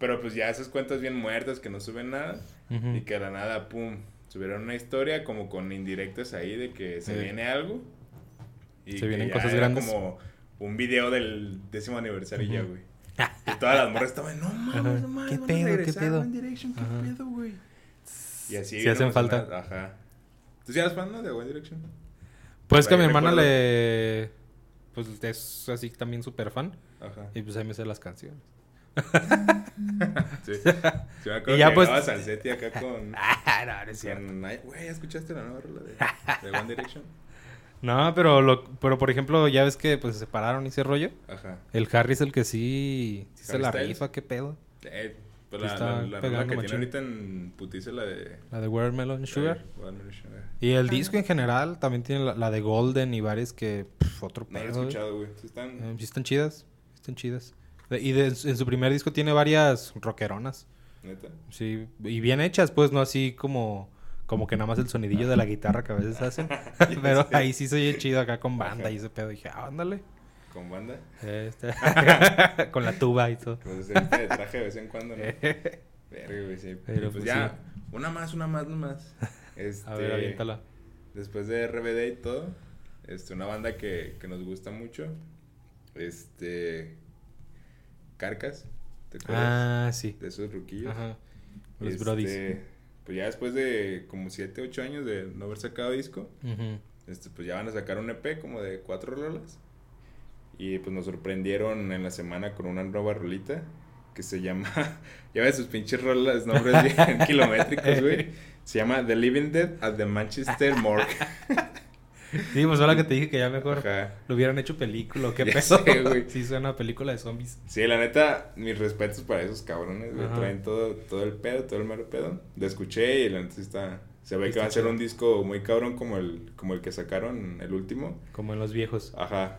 S2: Pero pues ya esas cuentas bien muertas que no suben nada.
S1: Ujú.
S2: Y que de la nada, pum, subieron una historia como con indirectas ahí de que se
S1: Sí.
S2: viene algo. Y
S1: Se vienen
S2: ya
S1: cosas grandes.
S2: como un video del décimo aniversario y ya,
S1: Ujú.
S2: güey. Y todas las morras estaban, no mames, no mames,
S1: ¿Qué
S2: a
S1: pedo, qué pedo?
S2: One Direction, qué
S1: Ajá.
S2: pedo, güey. Y así.
S1: Sí
S2: bien
S1: hacen falta.
S2: emocionadas, Ajá. ¿Tú sí eras fan no, de One Direction?
S1: Pues que a mi hermana
S2: recuerdo.
S1: le. Pues es así también súper fan.
S2: Ajá.
S1: Y pues ahí me sé las canciones.
S2: Sí. Sí, me acuerdo
S1: Y ya,
S2: que
S1: pues-
S2: acá con...
S1: Ah, no, no es
S2: Güey, ¿ya escuchaste la nueva rola de, de One Direction?
S1: No, pero, lo, pero por ejemplo, ya ves que pues se separaron y ese rollo.
S2: Ajá.
S1: El Harry es el que sí, sí se la
S2: Styles.
S1: rifa, qué pedo.
S2: Eh, pues la, que tiene ahorita en putiza la de...
S1: La de Watermelon Sugar.
S2: Eh, Watermelon Sugar.
S1: Y el disco en general también tiene la, de Golden y varias que pff, otro
S2: No lo he
S1: pedo.
S2: escuchado, güey. Sí están...
S1: Eh, sí están chidas, sí están chidas. Y de- en su primer disco tiene varias rockeronas.
S2: Neta.
S1: Sí, y bien hechas, pues no así como como que nada más el sonidillo de la guitarra que a veces hacen. Pero ahí sí se oye chido acá con banda
S2: Ajá.
S1: y ese pedo. dije, ah, ándale.
S2: Con banda.
S1: Este, con la tuba y todo.
S2: Pues se de traje de vez en cuando, ¿no? Verga, güey, sí.
S1: Pero,
S2: Y pues,
S1: pues,
S2: ya,
S1: sí.
S2: una más, una más, nomás. Este,
S1: A ver, aviéntala.
S2: Después de RBD y todo, este, una banda que, que nos gusta mucho, este, Carcas, ¿te acuerdas?
S1: Ah, sí.
S2: De esos ruquillos.
S1: Ajá. Los
S2: Este,
S1: Brodis.
S2: Pues ya después de como 7, 8 años de no haber sacado disco, este, pues ya van a sacar un EP como de cuatro rolas. Y pues nos sorprendieron en la semana con una nueva rolita que se llama, ya ves sus pinches rolas, nombres bien kilométricos, güey. Se llama The Living Dead at the Manchester Morgue.
S1: Sí, pues ahora que te dije que ya mejor
S2: Ajá.
S1: lo hubieran hecho película qué
S2: sé, güey.
S1: Sí, suena película de zombies.
S2: Sí, la neta, mis respetos para esos cabrones, güey. Traen todo, todo el pedo, todo el mero pedo. Lo escuché y la neta sí está... Se ve que va a ser un disco muy cabrón como el, como el que sacaron, el último.
S1: Como en los viejos.
S2: Ajá.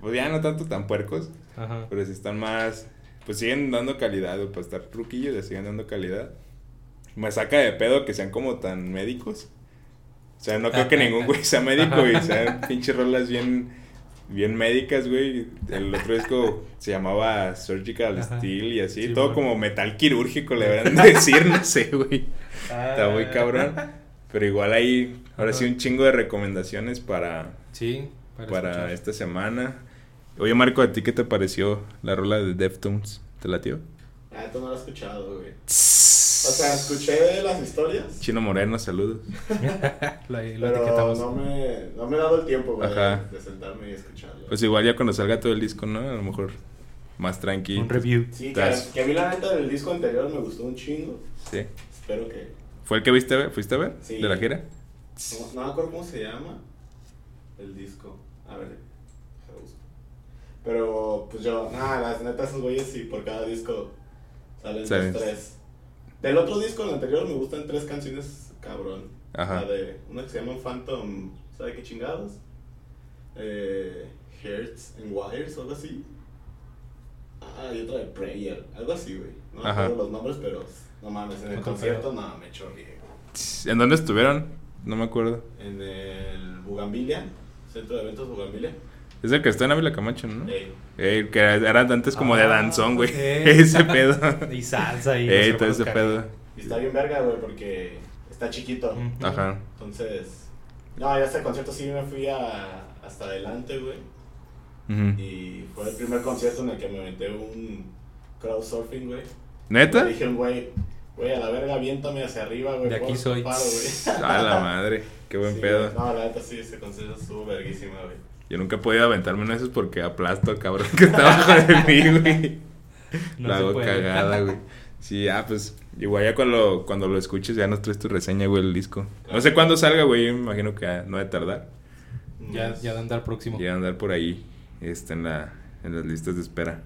S2: Pues ya no tanto tan puercos,
S1: Ajá.
S2: pero sí están más... Pues siguen dando calidad, güey. Para estar truquillos, ya siguen dando calidad. Me saca de pedo que sean como tan médicos. O sea, no creo que ningún güey sea médico y sean pinches rolas bien, bien médicas, güey. El otro disco se llamaba Surgical
S1: Ajá.
S2: Steel y así.
S1: Sí,
S2: todo
S1: bueno.
S2: como metal quirúrgico, le deberían decir, no sé, güey. Está muy
S1: Ah.
S2: cabrón. Pero igual ahí, ahora sí, un chingo de recomendaciones para,
S1: Sí, para,
S2: esta semana. Oye, Marco, ¿a ti qué te pareció la rola de Deftones? ¿Te latió?
S3: Ah, esto no lo he escuchado, güey. O sea, escuché las historias,
S2: Chino Moreno, saludos.
S1: Lo, lo
S3: pero
S1: etiquetamos.
S3: no me, no me he dado el tiempo, güey,
S2: Ajá.
S3: de sentarme y escucharlo.
S2: Pues igual ya cuando salga todo el disco, ¿no? A lo mejor más tranquilo.
S1: Un review.
S3: sí, que, que a mí la neta del disco anterior me gustó un chingo.
S2: Sí.
S3: Espero que...
S2: ¿Fue el que viste a? ¿Fuiste a ver?
S3: Sí.
S2: ¿De la gira?
S3: No, no me acuerdo cómo se llama el disco. A ver. Pero, pues yo, nada, las netas esos güeyes y por cada disco salen
S2: Salen.
S3: dos, tres. Del otro disco, el anterior, me gustan tres canciones cabrón.
S2: Ajá.
S3: La de una que se llama Phantom, ¿sabe qué chingados? Eh, Hearts and Wires o algo así. Ah, y otra de Prayer, algo así, güey. No me acuerdo los nombres, pero no mames, en el concierto, no, me chorrié.
S2: ¿En dónde estuvieron? No me acuerdo.
S3: En el Bugambilia, Centro de Eventos Bugambilia.
S2: Es el que está en Ávila Camacho, ¿no?
S3: Ey,
S2: Ey, que era antes como de
S1: Ah,
S2: danzón, güey.
S1: eh.
S2: ese pedo.
S1: Y salsa y...
S2: Ey, todo ese pedo.
S3: Y está bien verga, güey, porque está chiquito.
S2: Ajá.
S3: Entonces, no, ya este concierto sí me fui a, hasta adelante, güey.
S2: Ujú.
S3: Y fue el primer concierto en el que me metí un crowdsurfing, güey.
S2: ¿Neta?
S3: Le dije güey, güey, a la verga, aviéntame hacia arriba, güey.
S1: De aquí soy.
S3: paro, güey.
S2: A la madre. Qué buen
S3: Sí,
S2: pedo.
S3: No, la neta sí, ese concierto estuvo verguísima, güey.
S2: Yo nunca he podido aventarme en esos porque aplasto al cabrón que está abajo de mí, güey.
S1: No
S2: la hago
S1: puede.
S2: cagada, güey. Sí, ah, pues igual ya cuando, cuando lo escuches ya nos traes tu reseña, güey, el disco. No sé cuándo salga, güey, yo me imagino que ah, no debe tardar.
S1: Ya, ya de andar próximo.
S2: Llega a andar por ahí, este, en, la, en las listas de espera.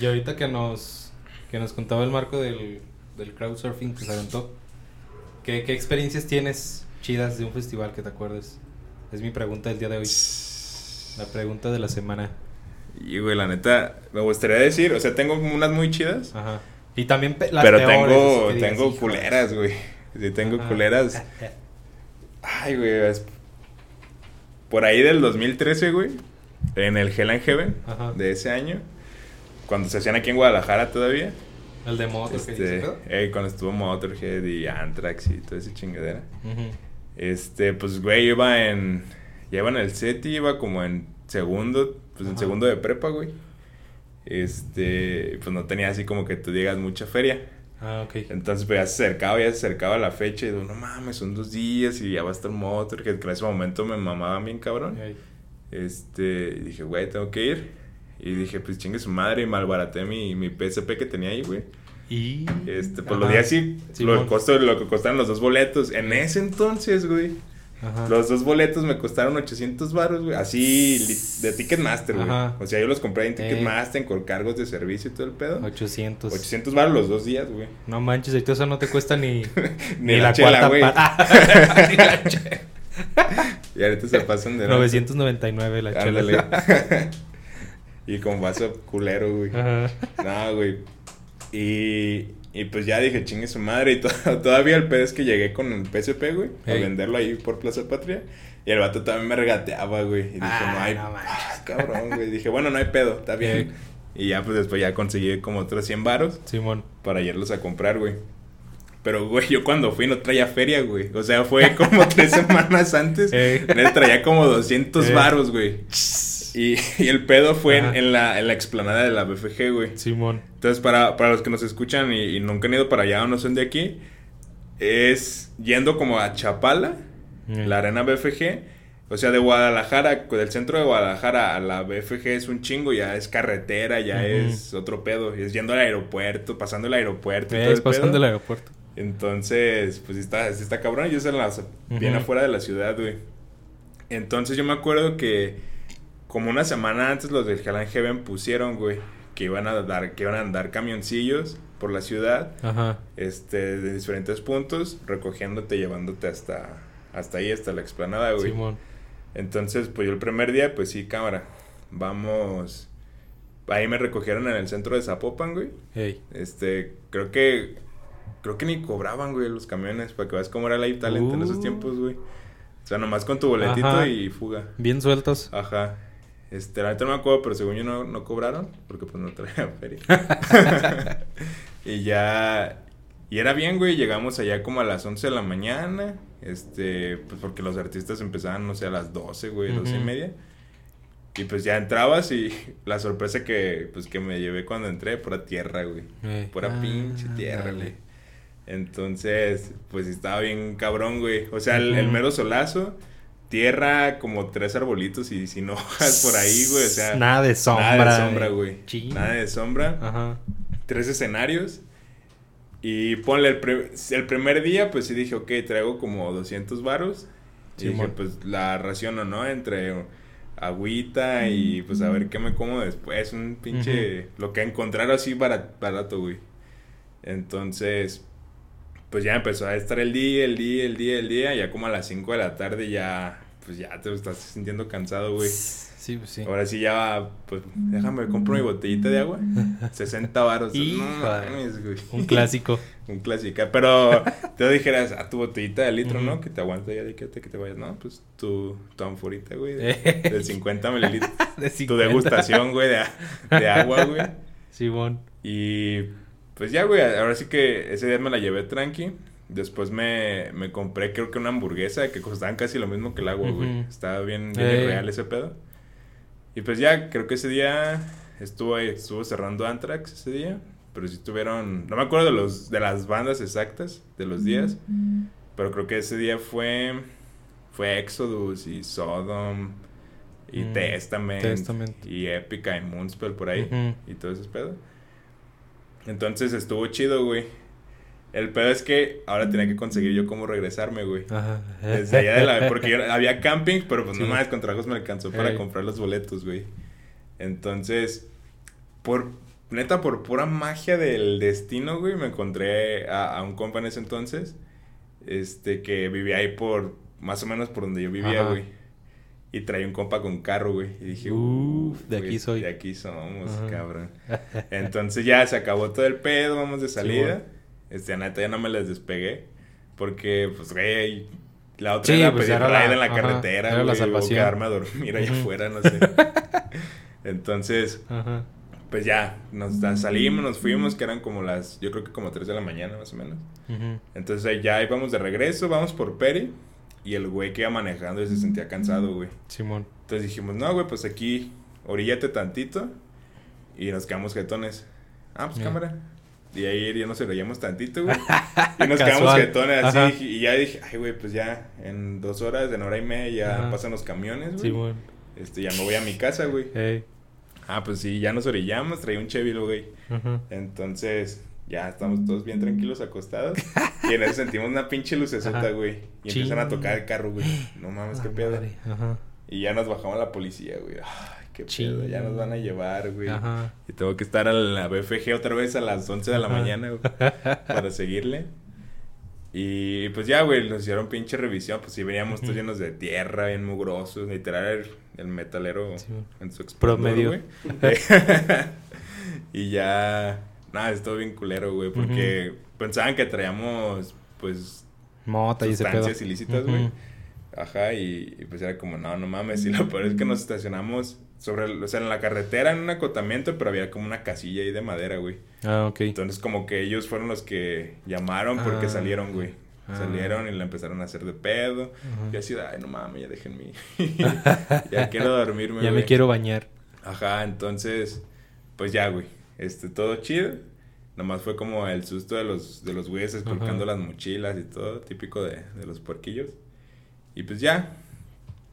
S1: Y ahorita que nos, que nos contaba el marco del, del crowdsurfing que se aventó, ¿qué, ¿qué experiencias tienes chidas de un festival que te acuerdes? Es mi pregunta del día de hoy. La pregunta de la semana.
S2: Y, güey, la neta, me gustaría decir, o sea, tengo unas muy chidas,
S1: Ajá. Y también las
S2: pero
S1: peores,
S2: tengo,
S1: así que digas,
S2: tengo culeras, güey. Sí, tengo
S1: Ajá.
S2: culeras. Ay, güey. es- Por ahí del 2013, güey. En el Hell and Heaven
S1: Ajá.
S2: de ese año. Cuando se hacían aquí en Guadalajara todavía.
S1: El de moto que
S2: Este, eh, cuando estuvo Motorhead y Anthrax y toda esa chingadera.
S1: Ujú.
S2: Este, pues, güey, iba en. Ya iba en el set y iba como en segundo. Pues en segundo de prepa, güey. Este, pues no tenía así como que tú digas mucha feria.
S1: Ah, ok.
S2: Entonces, pues ya se acercaba, ya se acercaba la fecha y digo, no mames, son dos días y ya va a estar Motorhead, que en ese momento me mamaba bien cabrón. Este, y dije, güey, tengo que ir. Y dije, pues chingue su madre y malbaraté mi, mi PSP que tenía ahí, güey.
S1: Y.
S2: Este, pues
S1: Ajá.
S2: lo di así,
S1: Simón.
S2: lo, costo, lo que costaron los dos boletos. En ese entonces, güey,
S1: Ajá.
S2: los dos boletos me costaron 800 baros, güey. Así, de Ticketmaster, güey. O sea, yo los compré en
S1: Eh.
S2: Ticketmaster con cargos de servicio y todo el pedo.
S1: 800.
S2: 800 baros los dos días, güey.
S1: No manches, ahorita eso no te cuesta ni,
S2: Ni la chela, güey.
S1: Ni la chela.
S2: Y ahorita se pasan de...
S1: 999 la chela.
S2: Y con vaso culero, güey.
S1: Ajá.
S2: No, güey. Y, y pues ya dije, chingue su madre. Y to- todavía el pedo es que llegué con el PSP, güey. A
S1: Ey.
S2: venderlo ahí por Plaza Patria. Y el vato también me regateaba, güey. Y dije,
S1: Ah,
S2: no hay.
S1: no.
S2: Ah, cabrón, güey. Dije, bueno, no hay pedo, está bien. Y ya, pues después ya conseguí como otros 100 varos
S1: Simón.
S2: para irlos a comprar, güey. Pero, güey, yo cuando fui no traía feria, güey. O sea, fue como tres semanas antes.
S1: Ey.
S2: Neta, traía como 200
S1: Ey.
S2: varos, güey. Y, y el pedo fue en, la, en la explanada de la BFG, güey.
S1: Simón.
S2: Entonces, para, para los que nos escuchan y, y nunca han ido para allá o no son de aquí, es yendo como a Chapala,
S1: Ey.
S2: la arena BFG. O sea, de Guadalajara, del centro de Guadalajara a la BFG es un chingo, ya es carretera, ya es otro pedo. Es yendo al aeropuerto, pasando el aeropuerto y todo
S1: Es
S2: el
S1: pasando
S2: pedo.
S1: el aeropuerto.
S2: Entonces, pues está, está cabrón. Yo las bien afuera de la ciudad, güey. Entonces yo me acuerdo que como una semana antes los del Hell Heaven pusieron, güey, que iban a dar, que iban a andar camioncillos por la ciudad,
S1: Ajá.
S2: este, de diferentes puntos, recogiéndote, llevándote hasta, hasta ahí, hasta la explanada, güey.
S1: Simón.
S2: Entonces, pues yo el primer día, pues sí, cámara, vamos. Ahí me recogieron en el centro de Zapopan, güey.
S1: Ey.
S2: Este, creo que. Creo que ni cobraban, güey, los camiones. Para que veas cómo era Live Talent en esos
S1: Uh.
S2: tiempos, güey. O sea, nomás con tu boletito
S1: Ajá.
S2: y fuga.
S1: Bien sueltos.
S2: Ajá. Este, la neta no me acuerdo, pero según yo no, no cobraron. Porque pues no traía feria. y ya. Y era bien, güey. Llegamos allá como a las 11 de la mañana. Este, pues porque los artistas empezaban, no sé, a las 12, güey, 12 y media. Y pues ya entrabas y la sorpresa que, pues, que me llevé cuando entré, pura tierra, güey.
S1: Ey.
S2: Pura
S1: Ah,
S2: pinche tierra, güey. Entonces, pues estaba bien cabrón, güey. O sea, el, el
S1: Ujú.
S2: mero solazo, tierra, como tres arbolitos y sin hojas por ahí, güey. O sea,
S1: Nada de sombra.
S2: Nada de sombra, güey. Nada de sombra.
S1: Ajá.
S2: Tres escenarios. Y ponle el, pre- el primer día, pues sí dije, ok, traigo como 200 varos. Y dije, pues la raciono, ¿no? Entre agüita y pues a ver qué me como después. Un pinche. Lo que encontrar así barat- barato, güey. Entonces, pues ya empezó a estar el día, el día, el día, el día. Ya como a las 5 de la tarde ya, pues ya te estás sintiendo cansado, güey.
S1: Sí, pues sí.
S2: Ahora sí ya, pues déjame, compro mi botellita de agua. 60 baros. No
S1: Hijo de-
S2: mames, güey.
S1: Un clásico.
S2: Un clásico. Pero te dijeras, a tu botellita de litro, ¿no? Que te aguanta ya de que te, que te vayas. No, pues tu, tu anforita, güey. De, de 50 mililitros.
S1: De
S2: Tu
S1: 50.
S2: degustación, güey, de, de agua, güey.
S1: Simón.
S2: Y pues ya, güey, ahora sí que ese día me la llevé tranqui. Después me, me compré, creo que una hamburguesa que costaban casi lo mismo que el agua, güey. Estaba bien, bien real ese pedo. Y pues ya, creo que ese día estuvo, ahí- estuvo cerrando Anthrax ese día. Pero sí tuvieron, no me acuerdo de, los, de las bandas exactas, de los días. Pero creo que ese día fue, fue Exodus y Sodom y
S1: Mm,
S2: Testament,
S1: Testament.
S2: y Epica y Moonspell por ahí y todo ese pedo. Entonces estuvo chido, güey. El pedo es que ahora tenía que conseguir yo cómo regresarme, güey.
S1: Ajá.
S2: Desde allá de la... Porque yo- había camping, pero pues
S1: Sí.
S2: no mames, con trabajos me alcanzó para
S1: Ey.
S2: comprar los boletos, güey. Entonces, por... Neta, por pura magia del destino, güey, me encontré a, a un compa en ese entonces. Este, que vivía ahí por... Más o menos por donde yo vivía,
S1: Ajá.
S2: güey. Y traía un compa con carro, güey. Y dije,
S1: Uf,
S2: uff,
S1: de aquí soy.
S2: De aquí somos,
S1: Ajá.
S2: cabrón. Entonces ya se acabó todo el pedo, vamos de salida.
S1: bueno.
S2: Este, a neta ya no me les despegué. Porque, pues, güey, La otra
S1: Sí,
S2: era
S1: pues
S2: pedir
S1: era la-
S2: en la
S1: ajá,
S2: carretera,
S1: era la
S2: güey, o
S1: salvación.
S2: quedarme a dormir allá afuera, no sé. Entonces,
S1: Ajá.
S2: pues ya, nos salimos, nos fuimos, que eran como las, yo creo que como 3 de la mañana más o menos. Entonces ya íbamos de regreso, vamos por Peri. Y el güey que iba manejando se sentía cansado, güey.
S1: Simón.
S2: Entonces dijimos, no, güey, pues aquí, oríllate tantito. Y nos quedamos jetones. Ah, pues cámara. Y ahí ya nos reíamos tantito, güey. Y nos quedamos jetones así.
S1: Ajá.
S2: Y ya dije, ay, güey, pues ya en dos horas, en hora y media, ya
S1: Ajá.
S2: pasan los camiones, güey.
S1: Simón.
S2: Este, ya me voy a mi casa, güey.
S1: Ey.
S2: Ah, pues sí, ya nos orillamos, traía un Chevy, güey.
S1: Ajá.
S2: Entonces, ya estamos todos bien tranquilos acostados. y en eso sentimos una pinche lucesota, güey. Y empiezan a tocar el carro, güey. No mames, qué
S1: La
S2: pedo.
S1: Ajá.
S2: Y ya nos bajamos la policía, güey. Ay, qué pedo. Ya nos van a llevar, güey.
S1: Ajá.
S2: Y tengo que estar a la BFG otra vez a las 11 de la
S1: Ajá.
S2: mañana, güey. Para seguirle. Y pues ya, güey, nos hicieron pinche revisión. Pues sí, veníamos todos llenos de tierra, bien mugrosos. Literal, el, el metalero
S1: Sí,
S2: en su
S1: Promedio.
S2: güey. y ya, nada, estuvo bien culero, güey, porque pensaban que traíamos, pues,
S1: Mota y
S2: sustancias ilícitas, güey. Ajá, y, y pues era como, no, no mames. Y lo peor es que nos estacionamos sobre, el- o sea, en la carretera, en un acotamiento, pero había como una casilla ahí de madera, güey.
S1: Ah, ok.
S2: Entonces, como que ellos fueron los que llamaron porque
S1: Ah.
S2: salieron, güey.
S1: Ah.
S2: Salieron y la empezaron a hacer de pedo.
S1: Ajá.
S2: Y así, ay, no mames, ya déjenme. ya quiero dormirme,
S1: Ya me
S2: güey.
S1: quiero bañar.
S2: Ajá, entonces, pues ya, güey. Este, todo chido. Nomás fue como el susto de los, de los güeyes esculcando
S1: Ajá.
S2: las mochilas y todo, típico de, de los puerquillos. Y pues ya.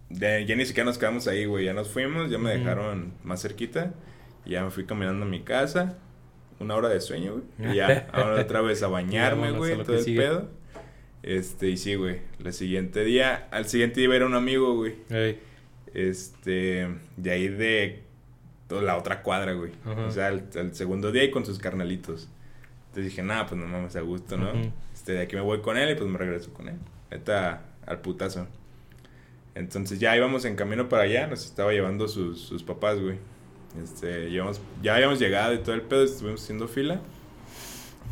S2: De, ya ni siquiera nos quedamos ahí, güey. Ya nos fuimos, ya me dejaron más cerquita. Y ya me fui caminando a mi casa. Una hora de sueño, güey. Y ya, ahora otra vez a bañarme, güey, todo el
S1: sigue.
S2: pedo. Este, y sí, güey. El siguiente día, al siguiente día era un amigo, güey.
S1: Ey.
S2: Este, de ahí de toda la otra cuadra, güey. O sea, el segundo día y con sus carnalitos. Entonces dije, nada, pues no mames, a gusto, ¿no? Este, de aquí me voy con él y pues me regreso con él. Neta, al putazo. Entonces ya íbamos en camino para allá, nos estaba llevando sus, sus papás, güey. Este, llevamos, ya habíamos llegado y todo el pedo, estuvimos haciendo fila.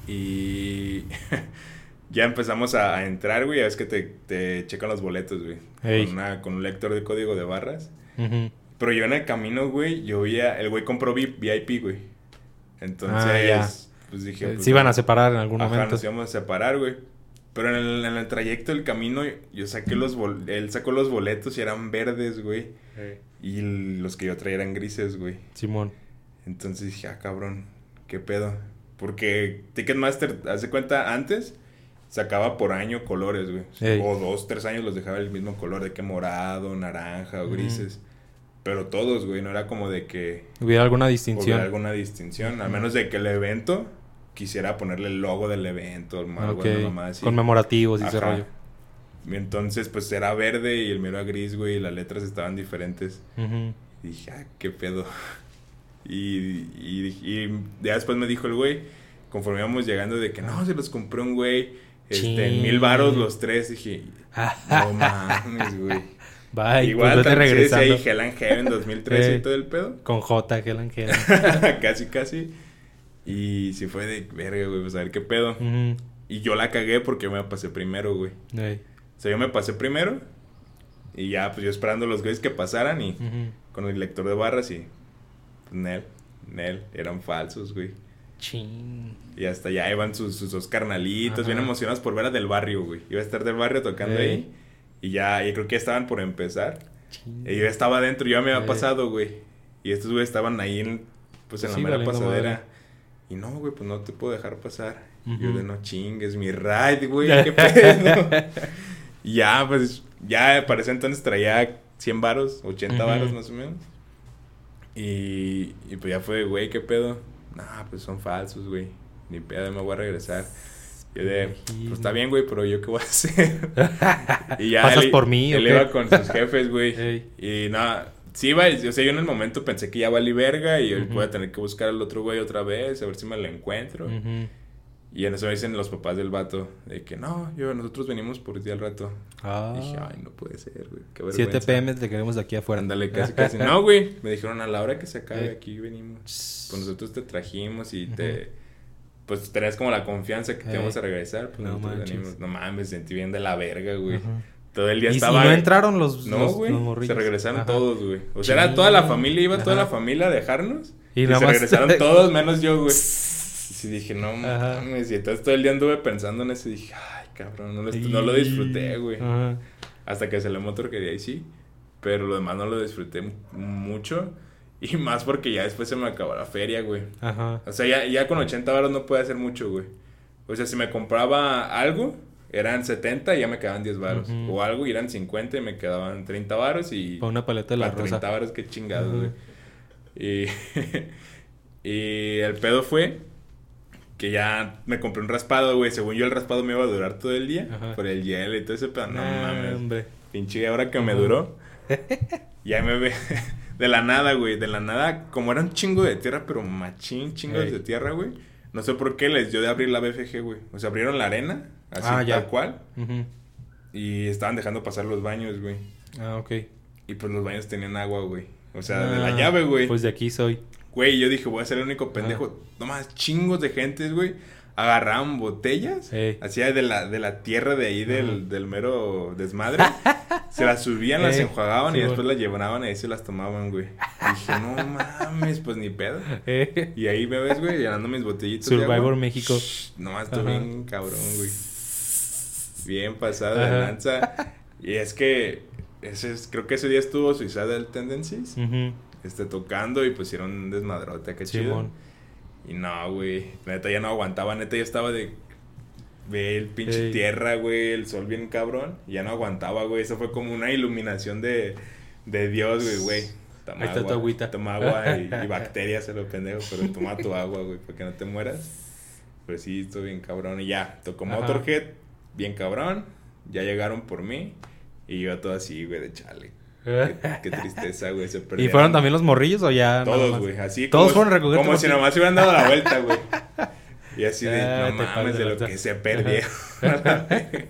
S2: Y ya empezamos a, a entrar, güey. Ya ves que te, te checan los boletos, güey.
S1: Ey.
S2: Con, una- con un lector de código de barras. Pero yo en el camino, güey, yo veía, el güey compró VIP, VIP, güey. Entonces,
S1: Ah, ya.
S2: pues dije...
S1: Eh,
S2: pues,
S1: Se iban a separar en algún
S2: Ajá,
S1: momento.
S2: nos íbamos a separar, güey. Pero en el, en el trayecto del camino, yo saqué los bol- él sacó los boletos y eran verdes, güey. Y los que yo traía eran grises, güey.
S1: Simón.
S2: Entonces dije, ah, cabrón, qué pedo. Porque Ticketmaster, hace cuenta, antes sacaba por año colores, güey.
S1: Ey.
S2: O dos, tres años los dejaba el mismo color, de que morado, naranja o
S1: Ujú.
S2: grises. Pero todos, güey, no era como de que
S1: ¿Hubiera alguna
S2: hubiera
S1: distinción?
S2: alguna distinción. Al menos de que el evento quisiera ponerle el logo del evento, o
S1: Ah,
S2: algo
S1: ok.
S2: nomás.
S1: Conmemorativos y ese rollo.
S2: Entonces, pues era verde y el mío era gris, güey, y las letras estaban diferentes. Y dije, ah, qué pedo. Y, y, y ya después me dijo el güey, conforme íbamos llegando, de que no, se los compré un güey, este, en mil varos los tres. Dije, no mames, güey.
S1: Bye,
S2: Igual
S1: pues
S2: también
S1: regresando.
S2: ahí Hell and Heaven 2013
S1: Eh.
S2: y todo el pedo.
S1: Con J, que la queda.
S2: casi, casi. Y sí fue de verga, güey, pues a ver qué pedo. Y yo la cagué porque me pasé primero, güey.
S1: Ey.
S2: O sea, yo me pasé primero. Y ya, pues yo esperando los güeyes que pasaran y con el lector de barras y. Pues, Nel, Nel, eran falsos, güey.
S1: Chin.
S2: Y hasta allá iban sus, sus dos carnalitos,
S1: Ajá.
S2: bien emocionados por ver a Del Barrio, güey. Iba a estar Del Barrio tocando ahí. Y ya, y creo que ya estaban por empezar.
S1: Chin.
S2: Y yo estaba adentro, yo ya me había pasado, güey. Y estos güeyes estaban ahí, en, pues en
S1: Sí,
S2: la mera pasadera. Y no, güey, pues no te puedo dejar pasar.
S1: Ujú.
S2: yo de no chingues, mi ride, güey, qué pedo. y ya, pues, ya para ese entonces traía 100 varos, 80
S1: Ujú.
S2: varos más o menos. Y, y pues ya fue, güey, qué pedo. Nah, pues son falsos, güey. Ni pedo, me voy a regresar. Yo de, pues está bien, güey, pero yo qué voy a hacer. y ya
S1: ¿Pasas
S2: él-
S1: por mí
S2: Él
S1: qué?
S2: iba con sus jefes, güey.
S1: Ey.
S2: Y nada, sí iba, o sea, yo en el momento pensé que ya valí verga y voy a tener que buscar al otro güey otra vez, a ver si me lo encuentro. Y en eso me dicen los papás del vato, de que no, yo, nosotros venimos por ti al rato.
S1: Ah.
S2: Y dije, ay, no puede ser, güey, qué
S1: 7
S2: vergüenza.
S1: pm te queremos de aquí afuera.
S2: Ándale, casi, casi. No, güey, me dijeron a la hora que se acabe
S1: Eh.
S2: aquí venimos. Pues nosotros te trajimos y te... Pues tenías como la confianza que te
S1: Eh.
S2: íbamos a regresar, pues
S1: No
S2: nosotros
S1: manches.
S2: venimos. No mames, me sentí bien de la verga, güey. Todo el día
S1: ¿Y si
S2: estaba.
S1: no entraron los,
S2: No, güey. se regresaron
S1: Ajá.
S2: todos, güey. O sea, era toda la familia, iba toda la familia a dejarnos.
S1: Y
S2: se regresaron todos menos yo, güey. Y sí dije, no mames. Y entonces todo el día anduve pensando en eso y dije, ay, cabrón, no lo, no lo disfruté, güey. Hasta que salió motor quería y sí. Pero lo demás no lo disfruté mu- mucho. Y más porque ya después se me acabó la feria, güey.
S1: Ajá.
S2: O sea, ya, ya con 80 baros no puede hacer mucho, güey. O sea, si me compraba algo, eran 70 y ya me quedaban 10 baros.
S1: Ujú.
S2: O algo y eran 50 y me quedaban 30 baros y...
S1: Para una paleta de la
S2: para
S1: rosa.
S2: 30 varos, qué chingados, güey. Y, y el pedo fue que ya me compré un raspado, güey. Según yo, el raspado me iba a durar todo el día.
S1: Ajá.
S2: Por el hielo y todo ese pedo. No mames.
S1: hombre.
S2: Pinche hora que me duró. ya me ve. De la nada, güey. De la nada, como era un chingo de tierra, pero machín, chingos de tierra, güey. No sé por qué les dio de abrir la BFG, güey. O sea, abrieron la arena, así
S1: Ah, ya.
S2: tal cual. Y estaban dejando pasar los baños, güey.
S1: Ah, ok.
S2: Y pues los baños tenían agua, güey. O sea, de la
S1: Ah,
S2: llave, güey.
S1: Pues de aquí soy.
S2: Güey, yo dije, voy a ser el único pendejo. No más, chingos de gentes, güey. Agarraban botellas. Hacía de la, de la tierra de ahí del, del mero desmadre. se las subían, las enjuagaban y
S1: sí,
S2: después las llevaban y ahí se las tomaban, güey. Dije, no mames, pues ni pedo.
S1: Eh.
S2: Y ahí me ves, güey, llenando mis botellitas. de
S1: Survivor. México.
S2: No más, estuvo
S1: Ajá.
S2: bien cabrón, güey. Bien pasado de
S1: Ajá.
S2: lanza. Y es que ese es- creo que ese día estuvo Suicidal Tendencies este, tocando y pusieron un desmadrote, qué chido.
S1: Simón.
S2: Y no, güey, neta ya no aguantaba, neta ya estaba de... Ve el pinche
S1: Ey.
S2: tierra, güey, el sol bien cabrón. Y ya no aguantaba, güey. Eso fue como una iluminación de, de Dios, güey, güey. Toma
S1: Ahí está tu
S2: agua,
S1: agüita.
S2: Toma agua y, y bacterias, se lo pendejo. Pero toma tu agua, güey, para que no te mueras. Pero sí, estuvo bien cabrón. Y ya, tocó
S1: Ajá.
S2: Motorhead, bien cabrón. Ya llegaron por mí. Y yo todo así, güey, de chale. Qué, qué tristeza, güey, se
S1: ¿Y
S2: perdieron.
S1: fueron también los morrillos o ya?
S2: Todos, güey, así
S1: Todos
S2: como,
S1: fueron recoger
S2: como si nomás se hubieran dado la vuelta, güey. Y así de,
S1: Ah,
S2: no mames, de
S1: de
S2: lo que se perdieron.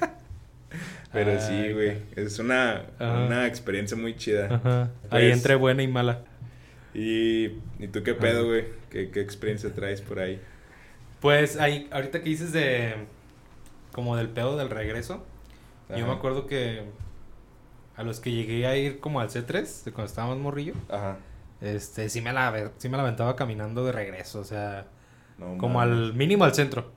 S2: Pero sí, güey, es una, una experiencia muy chida.
S1: Ajá. Ahí
S2: Pues-
S1: entre buena y mala.
S2: Y, ¿y tú qué pedo, güey? ¿Qué, ¿Qué experiencia traes por ahí?
S1: Pues ahí, ahorita que dices de. Como del pedo del regreso. Yo me acuerdo que. A los que llegué a ir como al C3, de cuando estábamos morrillo.
S2: Ajá.
S1: Este, sí me la, sí me la aventaba caminando de regreso. O sea,
S2: No
S1: como al mínimo al centro.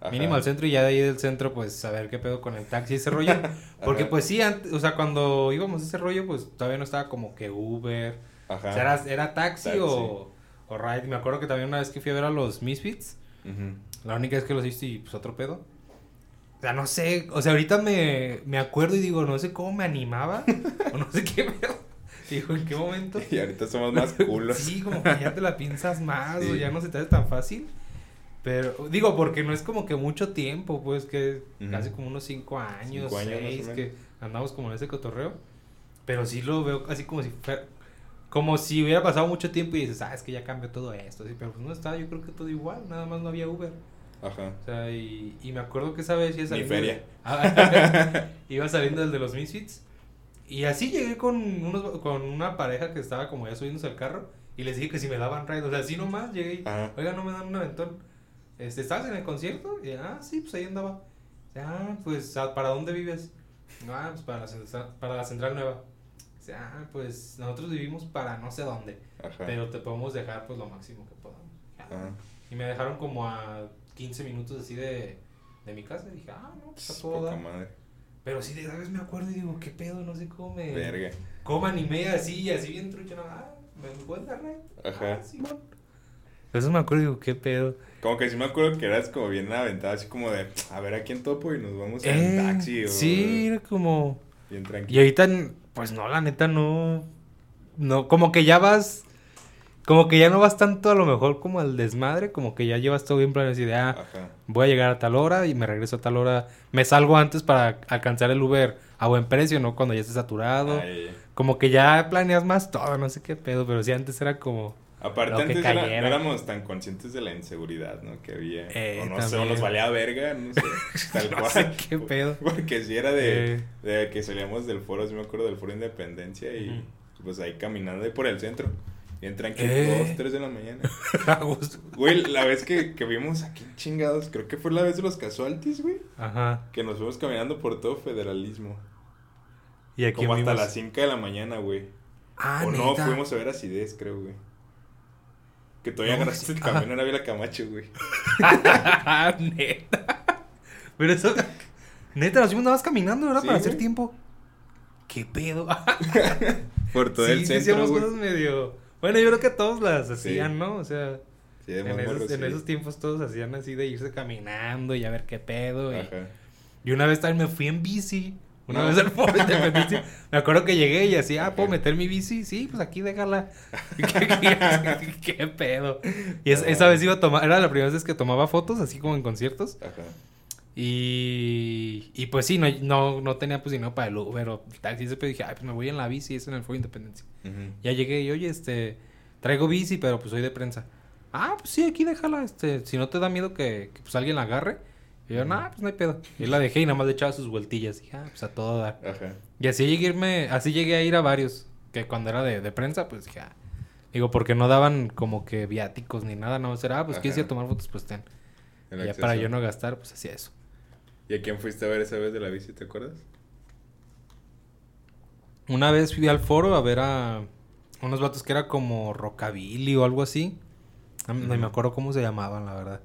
S2: Ajá.
S1: Mínimo al centro y ya de ahí del centro, pues saber qué pedo con el taxi y ese rollo. Porque pues sí, antes, o sea, cuando íbamos a ese rollo, pues todavía no estaba como que Uber.
S2: Ajá.
S1: O sea, era, era taxi,
S2: Taxi.
S1: O, o ride. Me acuerdo que también una vez que fui a ver a los Misfits,
S2: Ujú.
S1: la única vez que los viste y pues otro pedo. O sea, no sé, o sea, ahorita me, me acuerdo y digo, no sé cómo me animaba, o no sé qué pedo. Digo, ¿en qué momento?
S2: Y ahorita somos más culos.
S1: Sí, como que ya te la piensas más, o ya no se te hace tan fácil. Pero, digo, porque no es como que mucho tiempo, pues, que
S2: Ujú.
S1: casi como unos cinco años,
S2: Cinco
S1: seis, que andamos como en ese cotorreo. Pero sí lo veo así como si fuera, como si hubiera pasado mucho tiempo y dices, ah, es que ya cambió todo esto, sí, pero pues no estaba, yo creo que todo igual, nada más no había Uber.
S2: Ajá.
S1: O sea, y, y me acuerdo que esa vez saliendo.
S2: feria.
S1: de- iba saliendo del de los Misfits. Y así llegué con, unos, con una pareja que estaba como ya subiéndose al carro. Y les dije que si me daban ride. O sea, así nomás llegué
S2: Ajá.
S1: oiga, no me dan un aventón. Este, ¿Estabas en el concierto? Y, ah, sí, pues ahí andaba. Ah, pues, ¿a- ¿para dónde vives? Ah, pues para la, central- para la Central Nueva. Ah, pues nosotros vivimos para no sé dónde.
S2: Ajá.
S1: Pero te podemos dejar pues lo máximo que podamos. Y me dejaron como a 15 minutos así de, de mi casa. Y dije, ah, no, pues a todo
S2: madre.
S1: Pero sí, de esa vez me acuerdo y digo, ¿qué pedo? No sé cómo me.
S2: Verga.
S1: ¿Cómo animé así, así bien trucho? no, Ah, ¿me puedes dar?
S2: Ajá.
S1: Ah, Simón. Eso me acuerdo y digo, ¿qué pedo?
S2: Como que sí me acuerdo que eras como bien aventado, así como de, a ver a quién topo y nos vamos en
S1: Eh,
S2: taxi o
S1: Sí, era como.
S2: bien
S1: Y
S2: tranquilo.
S1: ahorita, pues no, la neta no. No, como que ya vas. Como que ya no vas tanto a lo mejor como al desmadre, como que ya llevas todo bien planeado así de, ah,
S2: Ajá.
S1: voy a llegar a tal hora y me regreso a tal hora. Me salgo antes para alcanzar el Uber a buen precio, ¿no? Cuando ya esté saturado.
S2: Ay,
S1: Como que ya planeas más todo, no sé qué pedo, pero sí antes era como...
S2: Aparte
S1: Lo
S2: antes era- no éramos tan conscientes de la inseguridad, ¿no? Que había.
S1: Eh,
S2: o no sé, o
S1: también.
S2: nos valía verga, no sé. Tal
S1: No
S2: cual.
S1: sé qué pedo.
S2: Porque si era de,
S1: Eh.
S2: de que salíamos del foro, sí me acuerdo del foro Independencia y pues ahí caminando ahí por el centro. Y entran que
S1: Eh.
S2: dos, tres de la mañana.
S1: A.
S2: Güey, la vez que, que vimos aquí chingados, creo que fue la vez de los casualties, güey.
S1: Ajá.
S2: Que nos fuimos caminando por todo federalismo.
S1: ¿Y a quién
S2: Como hasta las 5 de la mañana, güey.
S1: Ah,
S2: o no, fuimos a ver Acidez, creo, güey. Que todavía
S1: No,
S2: agarraste el camión en Ávila Camacho, güey.
S1: neta. Pero eso. Neta, nos fuimos nada más caminando, ¿verdad?
S2: Sí,
S1: Para hacer tiempo. ¿Qué pedo?
S2: Por todo
S1: sí,
S2: el centro,
S1: hacíamos cosas medio. Bueno, yo creo que todos las
S2: Sí.
S1: hacían, ¿no? O sea,
S2: Sí,
S1: en, esos,
S2: morros,
S1: en
S2: sí.
S1: esos tiempos todos hacían así de irse caminando y a ver qué pedo. Y,
S2: Ajá.
S1: y una vez también me fui en bici. Una
S2: No.
S1: vez al Foro Independencia. Me acuerdo que llegué y así, ah, ¿puedo meter mi bici? Sí, pues aquí déjala. ¿Qué, qué- qué pedo? Y es- esa vez iba a tomar, era la primera vez que tomaba fotos, así como en conciertos.
S2: Ajá.
S1: Y, y pues sí, no, no, no tenía pues dinero para el Uber o el taxi. Pedo dije, ay, pues me voy en la bici, es en el Foro Independencia. Ya llegué y, oye, este, traigo bici, pero pues soy de prensa. Ah, pues sí, aquí déjala, este, si no te da miedo que, que, pues alguien la agarre. Y yo, nah, pues no hay pedo. Y la dejé y nada más le echaba sus vueltillas. Y dije, ah, pues a todo dar.
S2: Ajá.
S1: Y así llegué, a irme, así llegué a ir a varios. Que cuando era de, de prensa, pues dije, ah. Digo, porque no daban como que viáticos ni nada, no. Será, ah, pues quieres ir a
S2: Ajá.
S1: tomar fotos, pues ten. Ya para yo no gastar, pues hacía eso.
S2: ¿Y a quién fuiste a ver esa vez de la bici, te acuerdas?
S1: Una vez fui al foro a ver a unos vatos que era como rockabilly o algo así. No, no me acuerdo cómo se llamaban, la verdad.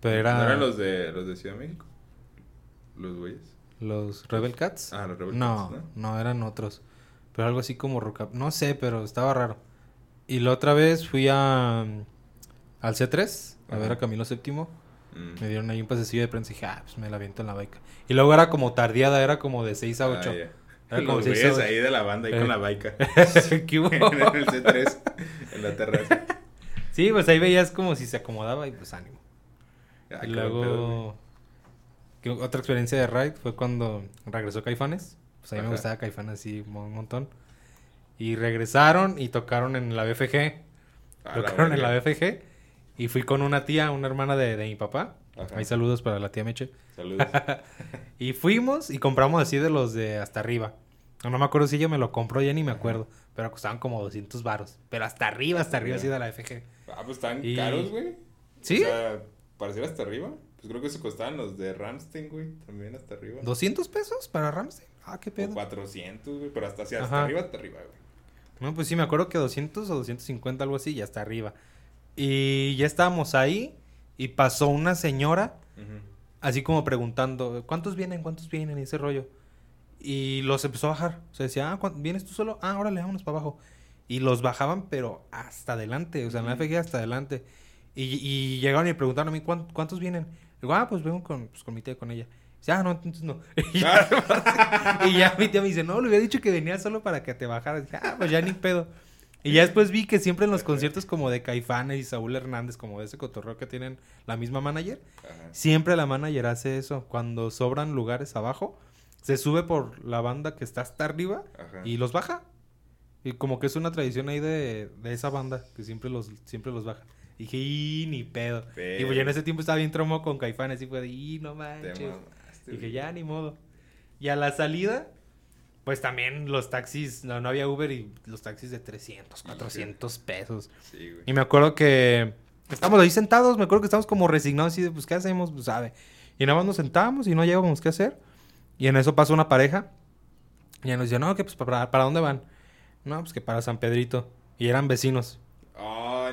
S1: Pero era
S2: ¿No eran los de, los de Ciudad de México? Los güeyes.
S1: los Rebel Cats.
S2: Ah, los Rebel
S1: no,
S2: Cats,
S1: no, eran otros. Pero algo así como rockabilly. No sé, pero estaba raro. Y la otra vez fui a al C3 a ver a Camilo VII.
S2: Mm.
S1: Me dieron ahí un pasecillo de prensa y dije, ah, pues me la aviento en la baica. Y luego era como tardeada, era como de 6 a 8.
S2: Ah, ya.
S1: Era como
S2: Los
S1: seis
S2: güeyes
S1: a-
S2: ahí de la banda, ahí
S1: Eh.
S2: con la baica.
S1: ¿Qué hubo?
S2: en el C3, en la terraza.
S1: Sí, pues ahí veías como si se acomodaba y pues ánimo.
S2: Ah,
S1: y
S2: pedo,
S1: luego, que otra experiencia de ride fue cuando regresó Caifanes. Pues a mí me
S2: Ajá.
S1: gustaba Caifanes así un mon- montón. Y regresaron y tocaron en la BFG.
S2: A la
S1: tocaron en la. BFG. Y fui con una tía, una hermana de, de mi papá.
S2: Ajá.
S1: Ahí saludos para la tía Meche.
S2: Saludos.
S1: Y fuimos y compramos así de los de hasta arriba. No, me acuerdo si ella me lo compró, ya ni me
S2: Ajá.
S1: acuerdo. Pero costaban como 200 varos. Pero hasta arriba, hasta arriba así de la BFG.
S2: Ah, pues estaban
S1: Y-
S2: caros, güey.
S1: ¿Sí?
S2: O sea, para ser hasta arriba. Pues creo que se costaban los de Ramstein, güey. También hasta arriba.
S1: ¿200 pesos para Ramsey? Ah, qué
S2: O
S1: pedo.
S2: 400, güey. Pero hasta, hacia hasta arriba, hasta arriba, güey.
S1: No, pues sí, me acuerdo que 200 o 250, algo así, ya está arriba. Y ya estábamos ahí y pasó una señora, así como preguntando, ¿cuántos vienen? ¿Cuántos vienen? Y ese rollo. Y los empezó a bajar. O sea, decía, ah, ¿cuán- ¿vienes tú solo? Ah, órale, vámonos para abajo. Y los bajaban, pero hasta adelante, o sea, en la. FG hasta adelante. Y, y llegaron y preguntaron a mí, "¿Cuán- ¿cuántos vienen? Digo, ah, pues vengo con, pues, con mi tía, con ella. Dice, ah, no, entonces no. Y ya, y ya mi tía me dice, no, le hubiera dicho que venía solo para que te bajaras. Dije, ah, pues ya ni pedo. Y ya después vi que siempre en los conciertos como de Caifanes y Saúl Hernández, como de ese cotorreo que tienen la misma manager,
S2: Ajá.
S1: siempre la manager hace eso. Cuando sobran lugares abajo, se sube por la banda que está hasta arriba
S2: Ajá.
S1: y los baja. Y como que es una tradición ahí de, de esa banda, que siempre los, siempre los baja. Y dije, y ni pedo. Y pues yo en ese tiempo estaba bien tromo con Caifanes y fue de, y no manches.
S2: mamaste,
S1: Dije, ya, ni modo. Y a la salida, pues también los taxis, no, no había Uber y los taxis de 300, 400 pesos.
S2: Sí, güey.
S1: Y me acuerdo que estábamos ahí sentados, me acuerdo que estábamos como resignados así de, pues, ¿qué hacemos? Pues, sabe. Y nada más nos sentábamos y no llevábamos qué hacer. Y en eso pasó una pareja. Y nos decía, no, que pues, ¿para, ¿para dónde van? No, pues que para San Pedrito. Y eran vecinos.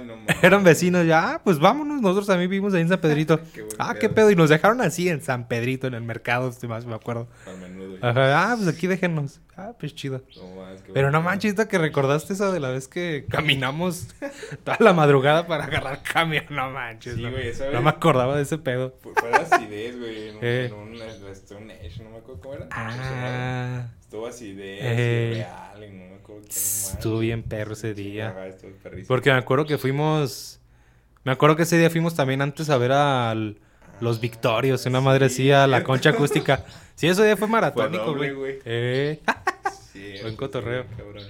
S2: Ay, no mames.
S1: Eran vecinos, ya, ah, pues vámonos. Nosotros también vivimos ahí en San Pedrito.
S2: Qué
S1: ah, qué
S2: pedo.
S1: Y nos dejaron así en San Pedrito, en el mercado, más me acuerdo.
S2: Al menudo.
S1: Ajá, ah, pues aquí déjenos. Ah, pues chido.
S2: No mames, qué
S1: Pero no manches, que recordaste esa de la vez que caminamos toda la madrugada para agarrar camión. No manches.
S2: Sí,
S1: no,
S2: güey,
S1: no me acordaba de ese pedo.
S2: Fue, la acidez, güey. En un,
S1: Eh.
S2: en un un Age, no me acuerdo cómo era.
S1: Ah,
S2: Estuvo acidez,
S1: Eh.
S2: real, no me acuerdo qué
S1: estuvo bien perro ese día. Porque me acuerdo que fuimos. Me acuerdo que ese día fuimos también antes a ver a los Victorios, una madre así, a la concha acústica. Sí, ese día fue maratónico, güey.
S2: güey.
S1: Eh.
S2: Sí,
S1: Buen
S2: eso
S1: cotorreo.
S2: cabrón.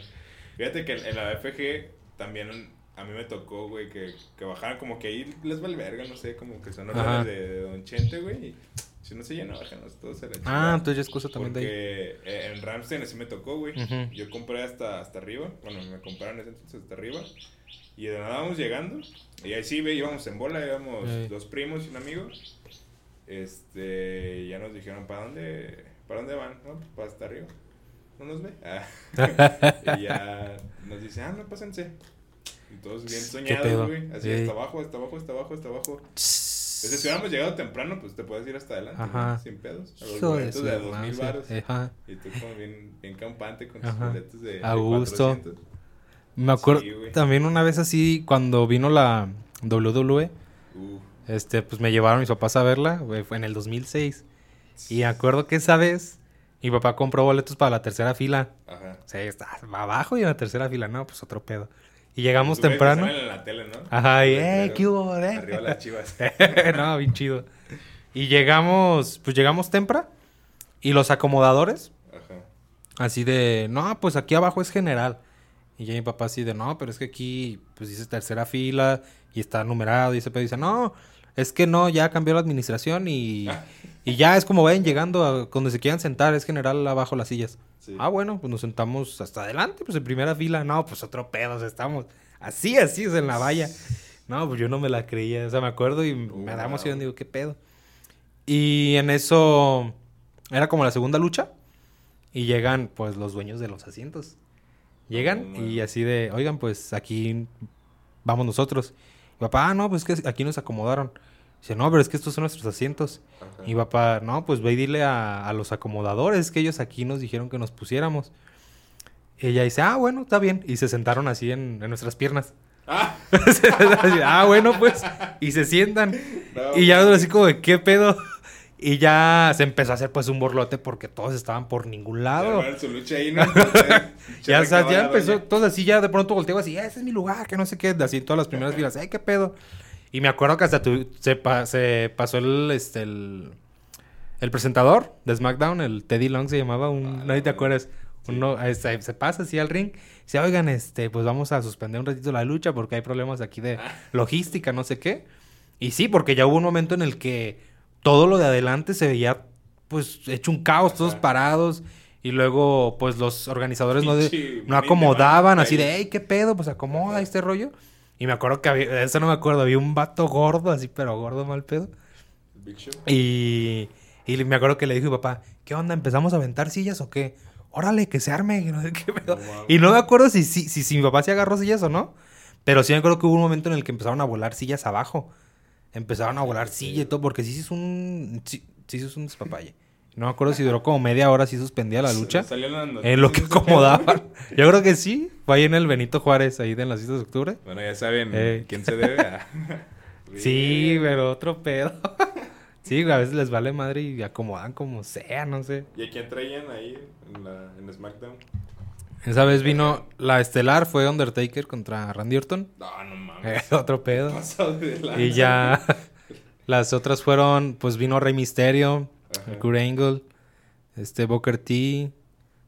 S2: Fíjate que en, la FG también a mí me tocó, güey, que, que bajaran como que ahí les vale verga, no sé, como que son órdenes de, de Don Chente, güey. Si no se llena, bájanos todos a la
S1: Ah, entonces ya es cosa también de ahí.
S2: Porque eh, en Ramstein así me tocó, güey. Yo compré hasta, hasta arriba. Bueno, me compraron ese entonces hasta arriba. Y de nada vamos llegando. Y ahí sí, ve, íbamos en bola. Íbamos
S1: Eh.
S2: dos primos y un amigo. Este, ya nos dijeron, ¿para dónde, ¿para dónde van? No, pues para hasta arriba. no nos ve. Ah. y ya nos dice, ah, no, pásense. Y todos bien soñados, güey. Así,
S1: Sí.
S2: hasta abajo, hasta abajo, hasta abajo, hasta abajo. Entonces, si hubiéramos llegado temprano, pues te puedes ir hasta adelante,
S1: Ajá.
S2: ¿no? sin pedos. A los
S1: de
S2: boletos de dos mil baros.
S1: Ajá.
S2: Y tú como bien, bien campante con tus boletos de,
S1: A gusto.
S2: 400.
S1: Me acuerdo
S2: Sí,
S1: también una vez así, cuando vino la WWE,
S2: Uh,
S1: este, pues me llevaron mis papás a verla, güey, fue en el 2006. Y me acuerdo que esa vez mi papá compró boletos para la tercera fila.
S2: ajá.
S1: O sea, está abajo y en la tercera fila, no, pues otro pedo. Y llegamos
S2: Tú
S1: temprano.
S2: en la tele, ¿no?
S1: Ajá, y, eh. ¿qué hubo, eh?
S2: Arriba las chivas.
S1: no, bien chido. Y llegamos, pues llegamos temprano. Y los acomodadores,
S2: Ajá.
S1: así de, no, pues aquí abajo es general. Y ya mi papá así de, no, pero es que aquí, pues dice tercera fila y está numerado. Y ese pedo dice, no, es que no, ya cambió la administración y, y ya es como vayan llegando a donde se quieran sentar, es general abajo las sillas.
S2: Sí.
S1: Ah, bueno, pues nos sentamos hasta adelante, pues en primera fila. No, pues otro pedo, o sea, estamos así, así, sea, en la valla. No, pues yo no me la creía, o sea, me acuerdo y me da
S2: Wow.
S1: emoción, digo, ¿qué pedo? Y en eso era como la segunda lucha y llegan, pues, los dueños de los asientos. Llegan y así de, oigan, pues aquí vamos nosotros. Y papá, ah, no, pues es que aquí nos acomodaron. Dice, no, pero es que estos son nuestros asientos.
S2: Ajá.
S1: Y papá, no, pues ve y dile a, a los acomodadores que ellos aquí nos dijeron que nos pusiéramos. Y ella dice, ah, bueno, está bien. Y se sentaron así en, en nuestras piernas.
S2: Ah,
S1: ah, bueno, pues. Y se sientan.
S2: no,
S1: Y ya así como de, ¿qué pedo? Y ya se empezó a hacer pues un borlote porque todos estaban por ningún lado.
S2: su lucha ahí, ¿no?
S1: Ya, o sea, ya empezó, todos así ya de pronto volteó así, "Ah, ese es mi lugar, que no sé qué, así todas las primeras filas, ¡ay, qué pedo! Y me acuerdo que hasta tu- se, pa- se pasó el, este, el, el presentador de SmackDown, el Teddy Long se llamaba, un,
S2: Ah,
S1: nadie te
S2: no,
S1: acuerdas,
S2: sí.
S1: uno, se, se pasa así al ring, dice, oigan, este, pues vamos a suspender un ratito la lucha porque hay problemas aquí de
S2: Ah.
S1: logística, no sé qué. Y sí, porque ya hubo un momento en el que todo lo de adelante se veía, pues, hecho un caos, todos
S2: Ajá.
S1: parados. Y luego, pues, los organizadores no, de- no acomodaban, así de, hey, qué pedo, pues acomoda
S2: Ajá.
S1: este rollo. Y me acuerdo que había, eso no me acuerdo, había un vato gordo, así, pero gordo mal pedo.
S2: Big Show.
S1: Y, y me acuerdo que le dije a mi papá, ¿qué onda? ¿Empezamos a aventar sillas o qué? Órale, que se arme, que no sé qué pedo.
S2: No
S1: y no me acuerdo si, si, si, si mi papá se agarró sillas o no. Pero sí me acuerdo que hubo un momento en el que empezaron a volar sillas abajo. Empezaron a volar sillas y todo, porque sí, es un. Sí, sí es un despapalle. No me acuerdo si duró como media hora, si suspendía la lucha. En lo que acomodaban. Yo creo que sí. Fue ahí en el Benito Juárez, ahí de las 6 de octubre.
S2: Bueno, ya saben
S1: Eh.
S2: quién se debe a...
S1: Sí, pero otro pedo. sí, a veces les vale madre y acomodan como sea, no sé.
S2: ¿Y a quién traían ahí en, la, en SmackDown?
S1: Esa vez vino la estelar, fue Undertaker contra Randy Orton.
S2: No, no mames.
S1: otro pedo. Y ya las otras fueron, pues vino Rey Misterio. Kurt Angle, este Booker T,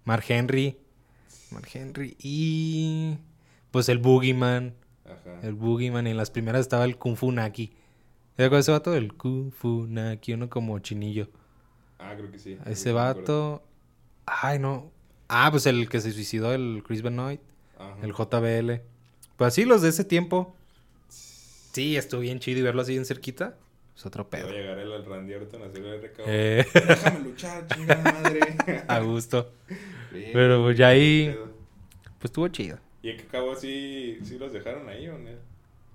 S1: Mark Henry, Mark Henry y pues el Boogeyman,
S2: Ajá.
S1: el Boogeyman y en las primeras estaba el Kung Fu Naki. ¿Te acuerdas ese vato? El Kung Fu Naki, uno como chinillo.
S2: Ah, creo que sí.
S1: Ese
S2: Creo
S1: vato, ay no, ah pues el que se suicidó, el Chris Benoit.
S2: Ajá.
S1: El JBL. Pues así los de ese tiempo. Sí, estuvo bien chido y verlo así en cerquita. Es otro
S2: Te va
S1: pedo.
S2: a llegar el, Randy Orton a hacer el recado.
S1: Eh,
S2: Déjame luchar, chingada madre.
S1: a gusto.
S2: Bien,
S1: Pero pues ya ahí, pues estuvo chido.
S2: ¿Y en qué acabó sí, sí los dejaron ahí o no?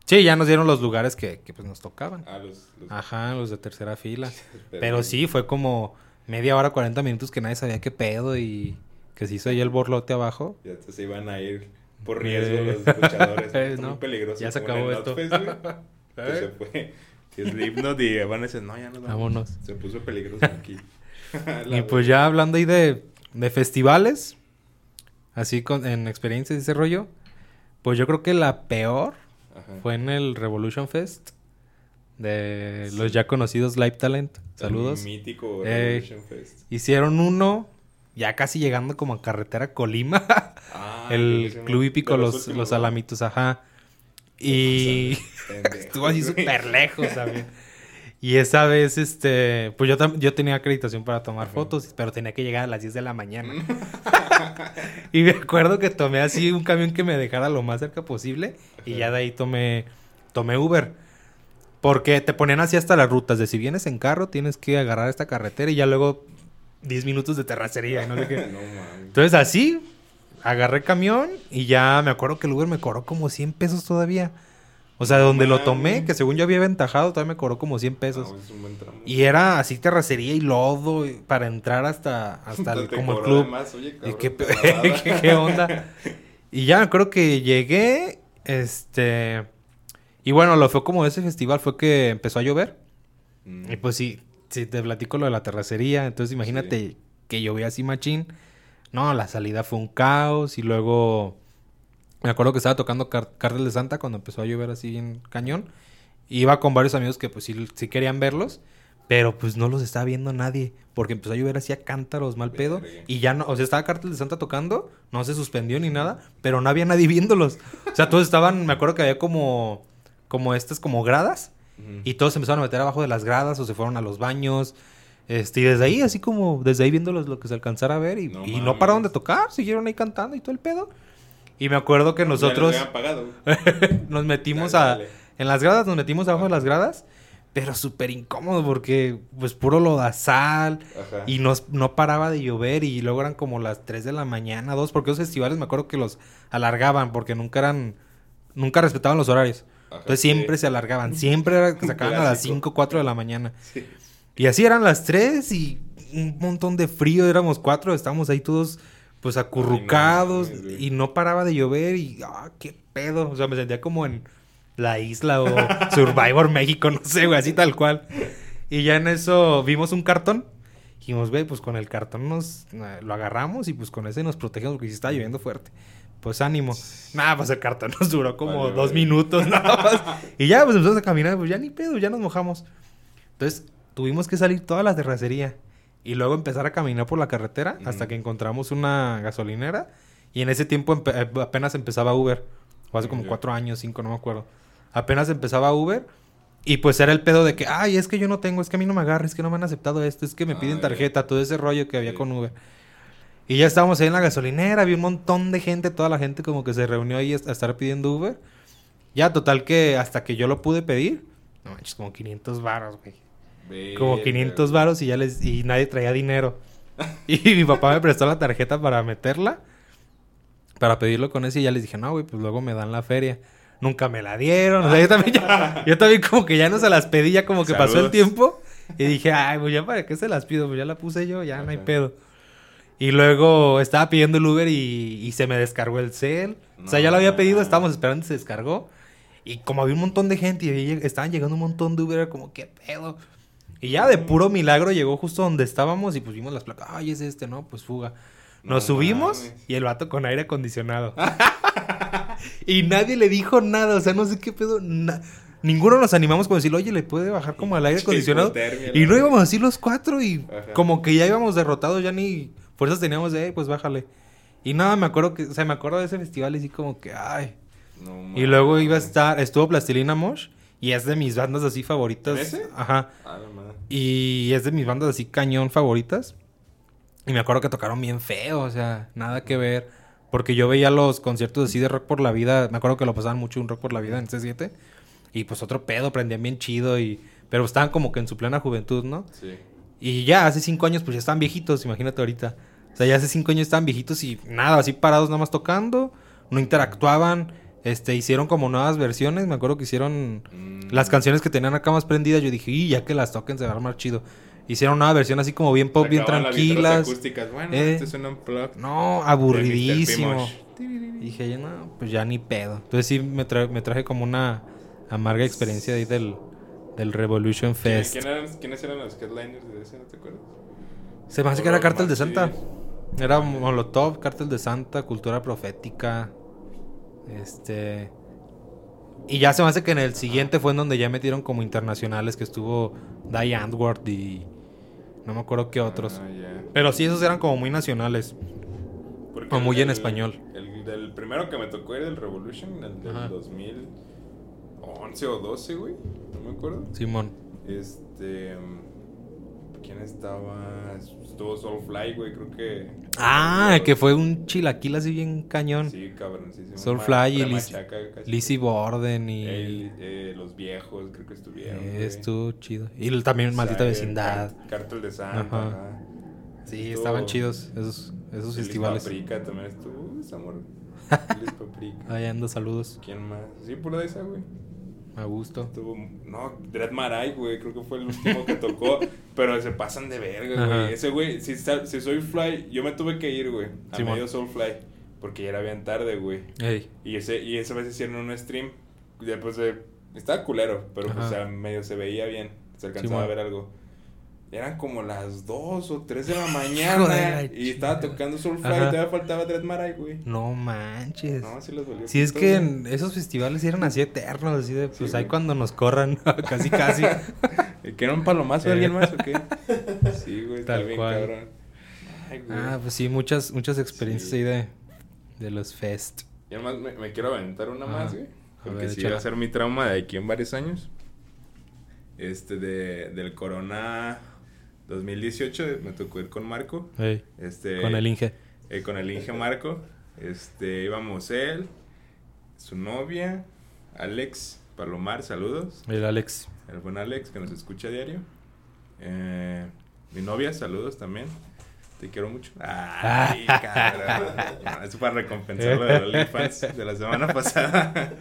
S1: Sí, ya nos dieron los lugares que, que, pues nos tocaban.
S2: Ah, los... los...
S1: Ajá, los de tercera fila.
S2: Pero-
S1: Pero sí, fue como media hora, 40 minutos que nadie sabía qué pedo y que se hizo ahí el borlote abajo.
S2: Ya te se iban a ir por
S1: Eh.
S2: riesgo los luchadores.
S1: Eh,
S2: Está
S1: no,
S2: muy peligroso.
S1: ya se acabó esto.
S2: Se fue. Y Slipknot y van a decir, no, ya vamos.
S1: Vámonos.
S2: Se puso peligroso aquí.
S1: Y pues ya hablando ahí de, de festivales, así con, en experiencias y ese rollo, pues yo creo que la peor
S2: Ajá.
S1: fue en el Revolution Fest de
S2: Sí.
S1: los ya conocidos Live Talent. Saludos.
S2: Mítico
S1: Eh.
S2: Revolution Fest.
S1: Hicieron uno ya casi llegando como a carretera Colima.
S2: Ah,
S1: el
S2: sí.
S1: Club Hípico, los,
S2: últimos,
S1: los alamitos, ajá. Y estuvo así súper lejos también. Y esa vez, este, pues yo, yo tenía acreditación para tomar
S2: Ajá.
S1: fotos, pero tenía que llegar a las 10 de la mañana. y me acuerdo que tomé así un camión que me dejara lo más cerca posible y ya de ahí tomé, tomé Uber. Porque te ponían así hasta las rutas de si vienes en carro tienes que agarrar esta carretera y ya luego 10 minutos de terracería y no sé qué.
S2: no.
S1: Entonces así, agarré camión y ya me acuerdo que el Uber me cobró como 100 pesos todavía. O sea,
S2: No
S1: donde lo tomé, que según yo había aventajado, todavía me cobró como 100 pesos.
S2: No, es un buen tramo.
S1: Y era así terracería y lodo y- para entrar hasta, hasta el, como el club.
S2: oye,
S1: Y qué, qué- qué onda. Y ya acuerdo que llegué, este... Y bueno, lo fue como ese festival, fue que empezó a llover.
S2: Mm.
S1: Y pues sí, si te platico lo de la terracería, entonces imagínate que llovía así machín. No, la salida fue un caos y luego me acuerdo que estaba tocando Car- Cártel de Santa cuando empezó a llover así en cañón. Iba con varios amigos que pues sí, sí querían verlos, pero pues no los estaba viendo nadie porque empezó a llover así a cántaros mal pedo y ya no, o sea, estaba Cártel de Santa tocando, no se suspendió ni nada, pero no había nadie viéndolos. O sea, todos estaban, me acuerdo que había como como estas como gradas Y todos se empezaron a meter abajo de las gradas o se fueron a los baños. Este, y desde ahí, así como desde ahí viéndolos lo que se alcanzara a ver. Y
S2: No
S1: y no,
S2: mames.
S1: pararon de tocar, siguieron ahí cantando y todo el pedo. Y me acuerdo que nosotros nos metimos
S2: Dale,
S1: a... En las gradas, nos metimos abajo de las gradas. Pero súper incómodo porque pues puro lodazal.
S2: Ajá.
S1: Y nos, no paraba de llover y luego eran como las 3 de la mañana, 2, porque esos festivales me acuerdo que los alargaban porque nunca eran, nunca respetaban los horarios. Entonces siempre se alargaban, siempre acababan a las
S2: Clásico.
S1: 5, 4 de la mañana.
S2: Sí.
S1: Y así eran las 3 y un montón de frío, éramos cuatro, estábamos ahí todos pues acurrucados
S2: Ay, no
S1: y no paraba de llover y ah, qué pedo, o sea, me sentía como en la isla o Survivor México, no sé, güey, así tal cual. Y ya en eso vimos un cartón. Dijimos, güey, pues con el cartón nos eh, lo agarramos y pues con ese nos protegemos porque si estaba lloviendo fuerte. Pues ánimo. Nada, pues el cartón nos duró como
S2: Vale,
S1: dos
S2: vale.
S1: minutos nada más. Y ya, pues empezamos a caminar, pues ya ni pedo, ya nos mojamos. Entonces tuvimos que salir toda la terracería y luego empezar a caminar por la carretera hasta que encontramos una gasolinera. Y en ese tiempo empe- eh, apenas empezaba Uber. O hace como cuatro años, cinco, no me acuerdo. Apenas empezaba Uber. Y pues era el pedo de que, ay, es que yo no tengo, es que a mí no me agarra, es que no me han aceptado esto, es que me
S2: Ah,
S1: piden tarjeta, todo ese rollo que había con Uber. Y ya estábamos ahí en la gasolinera, había un montón de gente, toda la gente como que se reunió ahí a estar pidiendo Uber. Ya, total que hasta que yo lo pude pedir, no manches, como 500 varos, güey. Como
S2: Verga.
S1: 500 varos y ya les y nadie traía dinero. Y mi papá me prestó la tarjeta para meterla, para pedirlo con ese y ya les dije, no, güey, pues luego me dan la feria. Nunca me la dieron. O sea, yo también, ya- yo también como que ya no se las pedí, ya como que pasó el tiempo. Y dije, ay, pues ya para qué se las pido, pues ya la puse yo, ya no hay pedo. Y luego estaba pidiendo el Uber y, y se me descargó el cel. o sea, ya lo había pedido, estábamos esperando y se descargó. Y como había un montón de gente y estaban llegando un montón de Uber, era como, ¿qué pedo? Y ya de puro milagro llegó justo donde estábamos y pusimos las placas. Ay, es este, ¿no? Pues fuga. Nos
S2: No
S1: subimos
S2: mames.
S1: y el vato con aire acondicionado. y nadie le dijo nada, o sea, no sé qué pedo. na- Ninguno nos animamos con decirle, oye, ¿le puede bajar como al aire acondicionado? Y no íbamos así los cuatro y
S2: Ajá.
S1: como que ya íbamos derrotados, ya ni fuerzas teníamos de, "Eh, pues bájale. Y nada, me acuerdo que, o sea, me acuerdo de ese festival y así como que, ay.
S2: No
S1: Y luego iba a estar, estuvo Plastilina Mosh y es de mis bandas así favoritas.
S2: ¿En ese?
S1: Ajá.
S2: Ah, la madre.
S1: Y es de mis bandas así cañón favoritas. Y me acuerdo que tocaron bien feo, o sea, nada que ver. Porque yo veía los conciertos así de rock por la vida. Me acuerdo que lo pasaban mucho un rock por la vida en C7. Y pues otro pedo, prendían bien chido y... Pero estaban como que en su plena juventud, ¿no?
S2: Sí.
S1: Y ya hace cinco años pues ya estaban viejitos, imagínate ahorita. O sea, ya hace cinco años estaban viejitos y nada, así parados nada más tocando. No interactuaban. Este, hicieron como nuevas versiones. Me acuerdo que hicieron...
S2: Mm.
S1: Las canciones que tenían acá más prendidas, yo dije, y ya que las toquen se va a armar chido. Hicieron una versión así como bien pop, bien tranquilas.
S2: acústicas. Bueno,
S1: Eh.
S2: este es un unplugged.
S1: No, aburridísimo. Dije, yo, no, pues ya ni pedo. Entonces sí me, tra- me traje como una amarga experiencia ahí del, del Revolution
S2: ¿Quién-
S1: Fest.
S2: quién eran- ¿Quiénes eran los headliners de ese? ¿No te acuerdas?
S1: Se me hace que era Cártel de Santa. Era Molotov, Cártel de Santa, Cultura Profética. Este. Y ya se me hace que en el siguiente fue en donde ya metieron como internacionales que estuvo Die Antwoord y. No me acuerdo qué otros.
S2: Ah.
S1: Pero sí, esos eran como muy nacionales.
S2: Porque
S1: O muy
S2: el
S1: en español.
S2: El del primero que me tocó era el Revolution, el del
S1: Ajá.
S2: 2011 o 12, güey. No me acuerdo.
S1: Simón.
S2: Este. ¿Quién estaba? Estuvo Soulfly, güey, creo que.
S1: Ah, que fue un chilaquil así bien cañón.
S2: Sí, cabroncísimo.
S1: Soulfly y
S2: Liz,
S1: Liz- Lizzie Borden y.
S2: eh, los viejos, creo que estuvieron.
S1: Eh, estuvo chido. Y también Maldita Vecindad.
S2: Car- Cártel de Santa.
S1: Ajá.
S2: ajá.
S1: Sí,
S2: Estuvo-
S1: estaban chidos esos, esos festivales.
S2: Paprika también estuvo. Esa morra. Feliz Paprika.
S1: Ahí anda, saludos.
S2: ¿Quién más? Sí, pura esa, güey.
S1: A gusto.
S2: Estuvo, no, Dread Marai, güey, creo que fue el último que tocó, pero se pasan de verga, güey. Ese güey, si, si soy Fly, yo me tuve que ir, güey, a medio Soulfly, porque ya era bien tarde, güey.
S1: Ey.
S2: Y ese y esa vez hicieron un stream, después de, estaba culero, pero pues
S1: Ajá.
S2: sea, medio se veía bien, se alcanzaba a ver algo. Eran como las 2 o 3 de la mañana y estaba tocando Soulfly
S1: Ajá.
S2: y todavía faltaba Dread Marai, güey.
S1: No manches.
S2: No, sí los volvió.
S1: Si es que en esos festivales eran así eternos, así de, pues
S2: Sí,
S1: ahí cuando nos corran, casi casi.
S2: ¿Y ¿Que era un palomazo de
S1: Eh.
S2: alguien más o qué? Sí, güey, está bien
S1: cual.
S2: cabrón. Ay, güey.
S1: ah, pues sí, muchas, muchas experiencias
S2: Sí.
S1: ahí de, de los fest.
S2: Y además me, me quiero aventar una más, güey. Porque
S1: ver,
S2: sí va a ser mi trauma de aquí en varios años. Este, de, del Corona 2018, me tocó ir con Marco. Este,
S1: con el Inge.
S2: eh, con el Inge Marco. Este, íbamos él, su novia, Alex Palomar, saludos.
S1: El Alex.
S2: El buen Alex, que nos escucha a diario. Eh, mi novia, saludos también. Te quiero mucho. Ay, cabrón. No, eso para recompensar lo de los OnlyFans de la semana pasada.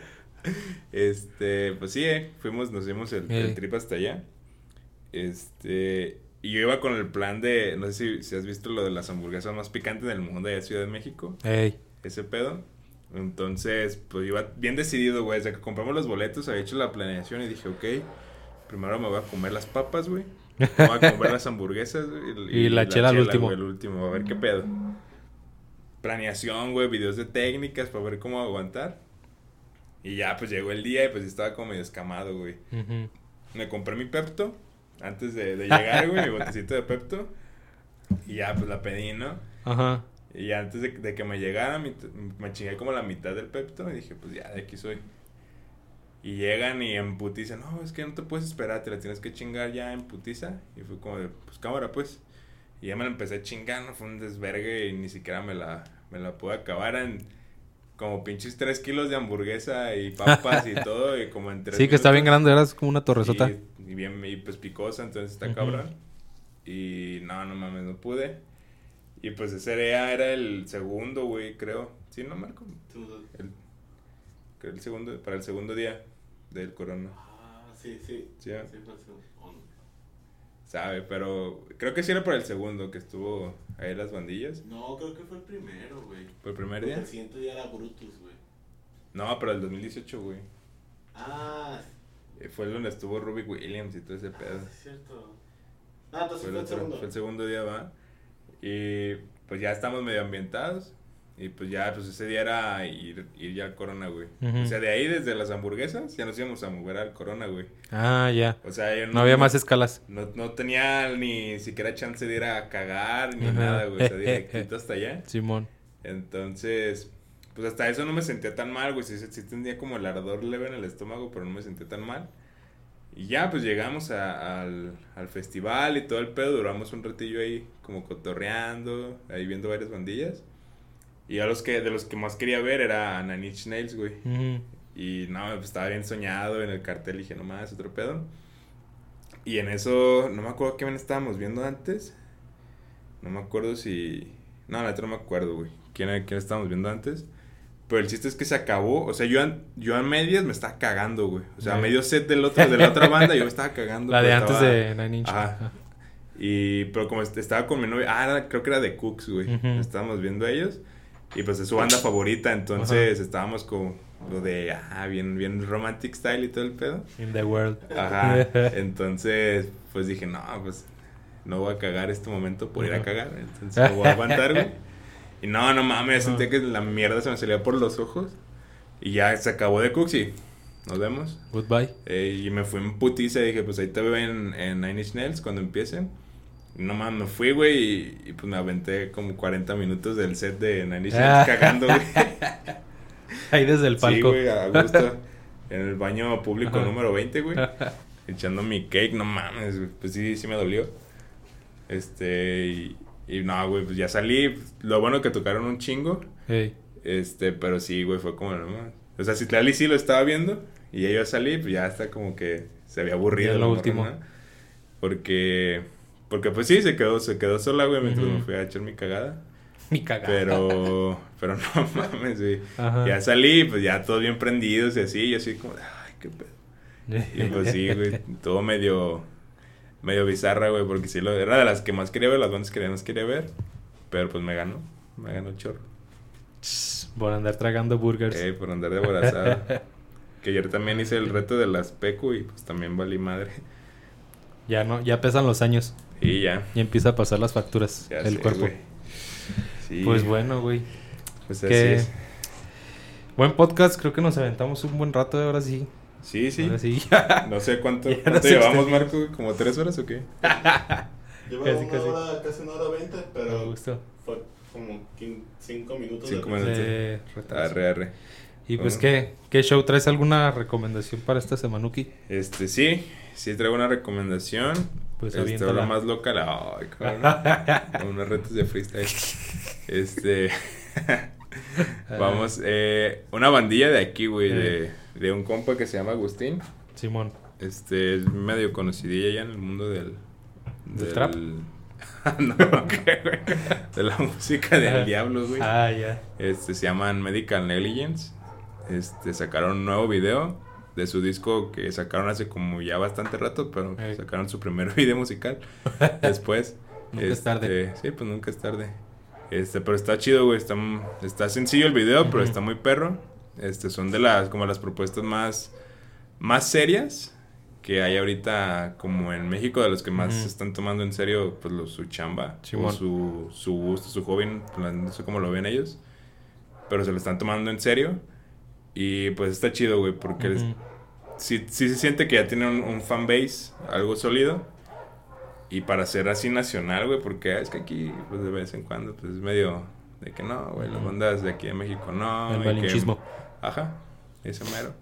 S2: Este, pues sí, eh, fuimos, nos dimos el, el trip hasta allá. Este, y yo iba con el plan de, no sé si, si has visto lo de las hamburguesas más picantes del mundo de Ciudad de México
S1: Ey.
S2: ese pedo. Entonces, pues iba bien decidido, güey. Desde que compramos los boletos, había hecho la planeación y dije, ok, primero me voy a comer las papas, güey. Me voy a comer las hamburguesas, güey.
S1: Y la chela al último.
S2: güey, el último, a ver qué pedo. Planeación, güey, videos de técnicas para ver cómo aguantar. Y ya, pues llegó el día y pues estaba como medio escamado, güey.
S1: Ujú.
S2: Me compré mi Pepto antes de, de llegar, güey, mi botecito de Pepto. Y ya, pues la pedí, ¿no?
S1: Ajá.
S2: Y antes de, de que me llegara, mi- me chingué como la mitad del Pepto y dije, pues ya, de aquí soy. Y llegan y en putiza, no, es que no te puedes esperar, te la tienes que chingar ya en putiza. Y fue como de, pues cámara, pues. Y ya me la empecé a chingar, no fue un desvergue y ni siquiera me la, me la pude acabar en como pinches 3 kilos de hamburguesa y papas y todo. Y como en tres
S1: Sí, que está bien grande, eras como una torresota.
S2: Y, y bien, y pues picosa, entonces está
S1: Ujú.
S2: cabrón. Y no, no mames, no pude. Y pues ese era, era el segundo, güey, creo. ¿Sí, no, Marco? El, creo el segundo, para el segundo día del corona.
S3: Ah, sí, sí.
S2: Sí, ¿eh?
S3: Sí, fue el segundo.
S2: Sabe, pero creo que sí era por el segundo que estuvo ahí las bandillas.
S3: No, creo que fue el primero, güey.
S2: ¿Por el primer día?
S3: El siguiente día era Brutus, güey.
S2: No, pero el 2018, güey.
S3: Ah,
S2: Eh, Fue donde estuvo Ruby Williams y todo ese
S3: ah,
S2: pedo.
S3: sí es cierto. Ah, entonces
S2: Fue
S3: fue
S2: el,
S3: el
S2: otro-
S3: segundo.
S2: fue el segundo día, va. Y pues ya estamos medio ambientados. Y pues ya, pues ese día era ir, ir ya al Corona, güey. O sea, de ahí desde las hamburguesas ya nos íbamos a mover al Corona, güey.
S1: Ah, ya.
S2: O sea, yo
S1: No había más escalas.
S2: No, no tenía ni siquiera chance de ir a cagar ni nada, güey. O sea, directito hasta allá.
S1: Simón.
S2: Entonces, pues hasta eso no me sentía tan mal, güey. Sí, sí tenía como el ardor leve en el estómago, pero no me sentía tan mal. Y ya, pues llegamos a- al, al festival y todo el pedo. Duramos un ratillo ahí como cotorreando, ahí viendo varias bandillas. Y a los que, de los que más quería ver era a Nine Nails, güey.
S1: Ujú.
S2: Y no, pues estaba bien soñado en el cartel. Dije, no más, otro pedo. Y en eso, no me acuerdo qué bien estábamos viendo antes. No me acuerdo si. No, la neta no me acuerdo, güey. ¿Quién, quién estábamos viendo antes? Pero el chiste es que se acabó. O sea, yo, yo a medias me estaba cagando, güey. O sea, a medio set del otro, de la otra banda, yo me estaba cagando.
S1: La de antes
S2: estaba-
S1: de Nine Inch.
S2: Ajá. Y, pero como est- estaba con mi novia, ah, era- creo que era de Cooks, güey.
S1: Ujú.
S2: Estábamos viendo a ellos. Y pues es su banda favorita, entonces estábamos como lo de, ah, bien, bien romantic style y todo el pedo.
S1: In the world.
S2: Ajá. Entonces, pues dije, no, pues no voy a cagar este momento por ir a
S1: Ajá.
S2: cagar. Entonces me voy a aguantar, güey. Y no, no mames,
S1: Ajá.
S2: sentía que la mierda se me salía por los ojos. Y ya se acabó de Cooks y nos vemos.
S1: Goodbye.
S2: Eh, y me fui en putiza y dije, pues ahí te veo en, en Nine Inch Nails cuando empiecen. No mames, me fui, güey, y, y pues me aventé como 40 minutos del set de Inch Nails cagando, güey.
S1: Ahí desde el
S2: Sí,
S1: palco.
S2: güey, a gusto. en el baño público
S1: Ajá.
S2: número 20, güey. Echando mi cake, no mames, güey. Pues sí, sí me dolió. Este, y, y no, güey, pues ya salí. Lo bueno que tocaron un chingo.
S1: Ey.
S2: Este, pero sí, güey, fue como, no mames. O sea, Citlali sí lo estaba viendo. Y ya yo salí, pues ya está como que se había aburrido.
S1: Ya lo último.
S2: ¿no? Porque, Porque pues sí, se quedó, se quedó sola, güey, mientras me fui a echar mi cagada.
S1: Mi cagada.
S2: Pero, pero no mames, güey.
S1: Ajá.
S2: Ya salí, pues ya todos bien prendidos y así, y así como, ay, qué pedo. Y pues sí, güey, todo medio, medio bizarra, güey, porque sí, lo, era de las que más quería ver, las bandas que más quería ver, pero pues me ganó, me ganó el chorro.
S1: Por andar tragando burgers.
S2: Eh, por andar de borazado. que ayer también hice el reto de las pecu y pues también valí madre.
S1: Ya no, ya pesan los años.
S2: Y ya,
S1: Y empieza a pasar las facturas
S2: ya
S1: el
S2: sé,
S1: cuerpo.
S2: Sí,
S1: Pues bueno, güey.
S2: pues así es.
S1: Buen podcast, creo que nos aventamos un buen rato ahora sí.
S2: Sí, sí.
S1: Ahora sí.
S2: No sé cuánto,
S1: no sé
S2: llevamos,
S1: usted.
S2: Marco, como tres horas o qué.
S3: Lleva
S1: Casi,
S3: una
S1: casi.
S3: hora, casi una hora veinte,
S1: Me
S3: pero
S1: gustó.
S3: fue como cinco minutos.
S2: Cinco
S3: de
S2: minutos.
S1: De retraso.
S2: Arre, arre.
S1: Y pues,
S2: Bueno.
S1: ¿qué, ¿qué show? ¿Traes alguna recomendación para esta semanuki?
S2: Este, sí, sí traigo una recomendación.
S1: Pues
S2: este, ahora más local. Ay, cabrón. Unos retos de freestyle. Este. Vamos, eh, una bandilla de aquí, güey, de, de un compa que se llama Agustín.
S1: Simón.
S2: Este, es medio conocidilla ya en el mundo del...
S1: ¿Del trap?
S2: no, ¿qué, güey? De la música del
S1: Ajá.
S2: diablo, güey.
S1: Ah, ya.
S2: Este, se llaman Medical Negligence. Este, sacaron un nuevo video de su disco que sacaron hace como ya bastante rato, pero
S1: Ey.
S2: sacaron su primer video musical después.
S1: Nunca es tarde.
S2: Este, Sí, pues nunca es tarde. Este, pero está chido, güey. Está, está sencillo el video, pero
S1: Ujú.
S2: está muy perro. Este, son de las, como las propuestas más, más serias que hay ahorita como en México, de los que más
S1: Ujú.
S2: se están tomando en serio, pues lo- su chamba, o su, su gusto, su pues, no sé cómo lo ven ellos, pero se lo están tomando en serio. Y pues está chido, güey, porque es-
S1: Ujú.
S2: sí, sí se siente que ya tiene un, un fanbase, algo sólido. Y para ser así nacional, güey, porque ah, es que aquí, pues de vez en cuando, pues es medio de que no, güey, las bandas de aquí de México no.
S1: El
S2: y que-
S1: malinchismo.
S2: Ajá, ese mero.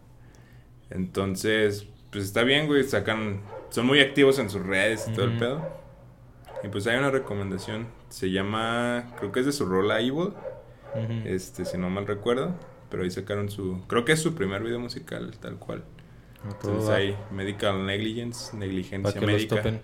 S2: Entonces, pues está bien, güey, sacan, son muy activos en sus redes y todo el pedo. Y pues hay una recomendación, se llama, creo que es de su rola Evil,
S1: Ujú.
S2: este, si no mal recuerdo. Pero ahí sacaron su, creo que es su primer video musical, tal cual. Entonces ahí, Medical Negligence, negligencia médica.
S1: topen.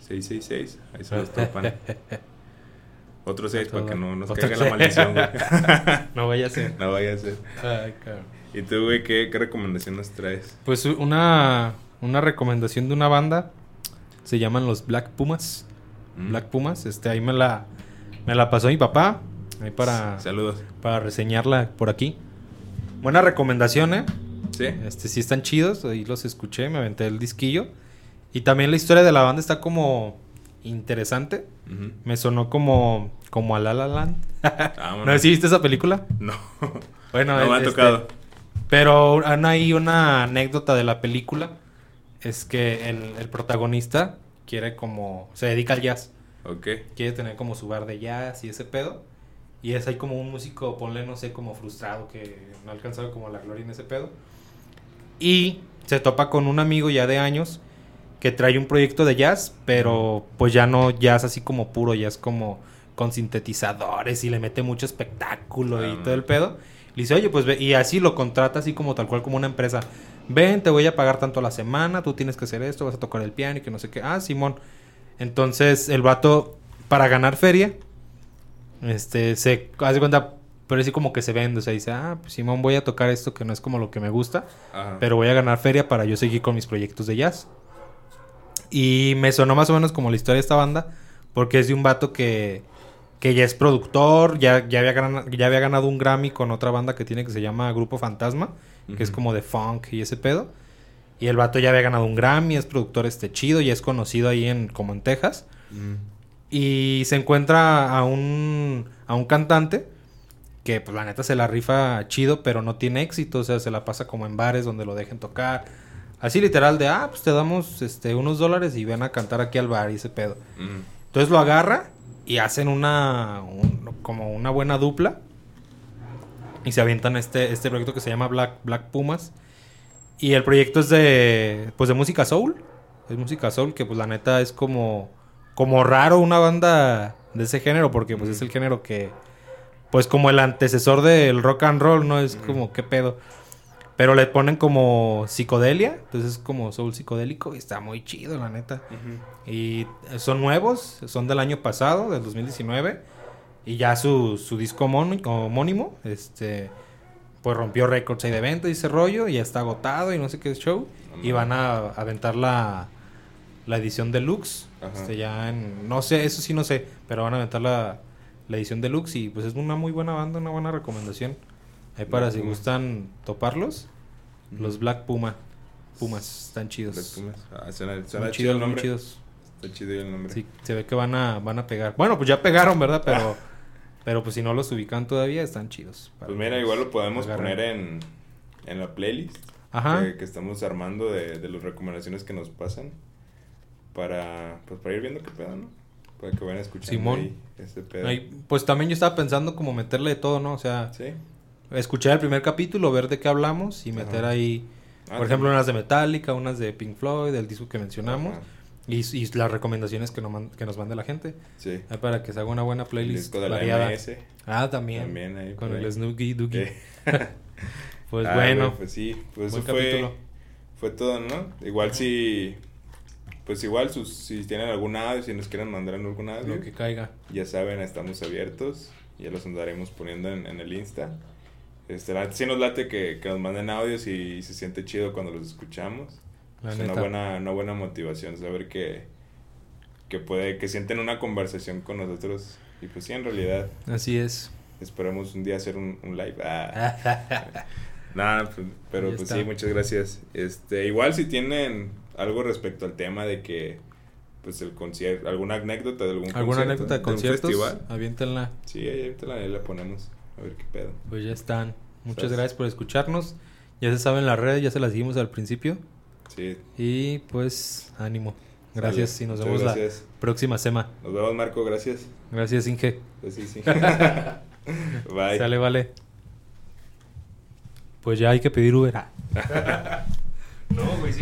S2: 666, ahí se los topan. Otro 6 para que no nos caiga la maldición, güey.
S1: No vaya a ser.
S2: no vaya a ser.
S1: Ay, cabrón.
S2: ¿Y tú, güey, qué, qué recomendación nos traes?
S1: Pues una, una recomendación de una banda. Se llaman los Black Pumas.
S2: Mm.
S1: Black Pumas. Este, ahí me la, me la pasó mi papá. Ahí para,
S2: Saludos.
S1: para reseñarla por aquí. Buena recomendación, ¿eh?
S2: ¿Sí?
S1: Este, sí están chidos. Ahí los escuché, me aventé el disquillo. Y también la historia de la banda está como interesante. Me sonó como, como a La La Land.
S2: Vámonos.
S1: ¿No sé si viste esa película?
S2: No.
S1: Bueno,
S2: no me ha
S1: este,
S2: tocado.
S1: Pero hay una anécdota de la película. Es que el, el protagonista quiere como... Se dedica al jazz.
S2: Ok.
S1: Quiere tener como su bar de jazz y ese pedo. Y es ahí como un músico, ponle, no sé, como frustrado, que no ha alcanzado como la gloria en ese pedo. Y se topa con un amigo ya de años que trae un proyecto de jazz, pero pues ya no jazz así como puro, jazz como con sintetizadores y le mete mucho espectáculo y
S2: Ah,
S1: todo el pedo. Le dice, oye, pues ve, y así lo contrata así como tal cual como una empresa. Ven, te voy a pagar tanto a la semana, tú tienes que hacer esto, vas a tocar el piano y que no sé qué. Ah, Simón. Entonces el vato, para ganar feria, este, se hace cuenta, pero así como que se vende, o sea, dice, ah, pues Simón, voy a tocar esto que no es como lo que me gusta,
S2: Ajá.
S1: pero voy a ganar feria para yo seguir con mis proyectos de jazz. Y me sonó más o menos como la historia de esta banda, porque es de un vato que, que ya es productor, ya, ya, había ganado, ya había ganado un Grammy con otra banda que tiene que se llama Grupo Fantasma, que es como de funk y ese pedo. Y el vato ya había ganado un Grammy, es productor este chido, y es conocido ahí en como en Texas. Y se encuentra a un, a un cantante que, pues, la neta se la rifa chido, pero no tiene éxito. O sea, se la pasa como en bares donde lo dejen tocar. Así literal de, ah, pues te damos este, unos dólares y ven a cantar aquí al bar y ese pedo.
S2: Mm.
S1: Entonces lo agarra y hacen una, un- como una buena dupla. Y se avientan este, este proyecto que se llama Black, Black Pumas. Y el proyecto es de, pues de música soul. Es música soul que pues la neta es como, como raro una banda de ese género porque pues es el género que, pues como el antecesor del rock and roll, ¿no? Es como, ¿qué pedo? Pero le ponen como psicodelia, entonces es como soul psicodélico y está muy chido, la neta. Y son nuevos, son del año pasado, del 2019. Y ya su, su disco homón- homónimo, este, pues rompió récords ahí de venta y ese rollo, y ya está agotado y no sé qué show. Y van a aventar la, la edición deluxe. Este, ya en, no sé, eso sí no sé, pero van a aventar la, la edición deluxe y pues es una muy buena banda, una buena recomendación. Ahí para
S2: Black
S1: si
S2: Puma.
S1: gustan toparlos, los Black Puma. Pumas, están chidos.
S2: Black Pumas. Ah, suena, suena
S1: Muy
S2: chido
S1: chidos,
S2: el
S1: muy
S2: nombre.
S1: chidos.
S2: Está chido el nombre.
S1: Sí, se ve que van a, van a pegar. Bueno, pues ya pegaron, ¿verdad? Pero, pero pues si no los ubican todavía, están chidos.
S2: Pues mira, igual lo podemos
S1: agarren.
S2: poner en, en la playlist
S1: Ajá.
S2: que, que estamos armando de, de las recomendaciones que nos pasan para, pues, para ir viendo qué pedo, ¿no? Para que vayan escuchando
S1: Simón.
S2: ahí pedo.
S1: Ahí, pues también yo estaba pensando como meterle de todo, ¿no? O sea,
S2: Sí.
S1: escuchar el primer capítulo, ver de qué hablamos y meter
S2: Ajá.
S1: ahí,
S2: Ah,
S1: por ejemplo, unas de Metallica, unas de Pink Floyd, del disco que mencionamos
S2: Ajá.
S1: y, y las recomendaciones que nos, man- que nos mande la gente.
S2: Sí.
S1: Para que se haga una buena
S2: El
S1: playlist
S2: disco de la
S1: variada. Ah, también.
S2: También ahí
S1: Con el. Snoogie Doogie. Pues
S2: Ah,
S1: bueno,
S2: pues sí, pues eso fue, fue todo, ¿no? Igual si, pues igual sus, si tienen algún audio, si nos quieren mandar
S1: lo que caiga.
S2: ya saben, estamos abiertos, ya los andaremos poniendo en, en el Insta. Este, la, sí nos late que, que nos manden audios y, se siente chido cuando los escuchamos.
S1: La
S2: es
S1: neta.
S2: una buena, una buena motivación saber que, que puede, que sienten una conversación con nosotros. Y pues sí, en realidad,
S1: Así es.
S2: esperemos un día hacer un, un live. Ah. Nada, pues, pero
S1: Ya
S2: pues
S1: está.
S2: sí, muchas gracias. Este, igual si tienen algo respecto al tema de que pues el concierto, alguna anécdota de algún
S1: ¿Alguna
S2: concierto,
S1: anécdota de
S2: un
S1: conciertos?
S2: festival.
S1: Aviéntenla.
S2: Sí, ahí ahorita la, ahí la ponemos. A ver qué pedo.
S1: Pues ya están. Muchas gracias por escucharnos. Ya se saben las redes, ya se las dijimos al principio.
S2: Sí.
S1: Y pues ánimo. Gracias y nos vemos
S2: gracias.
S1: la próxima semana.
S2: Nos vemos, Marco. Gracias.
S1: Gracias, Inge.
S2: Pues sí, sí. Bye.
S1: Sale, vale. Pues ya hay que pedir Uber. no, güey, sí.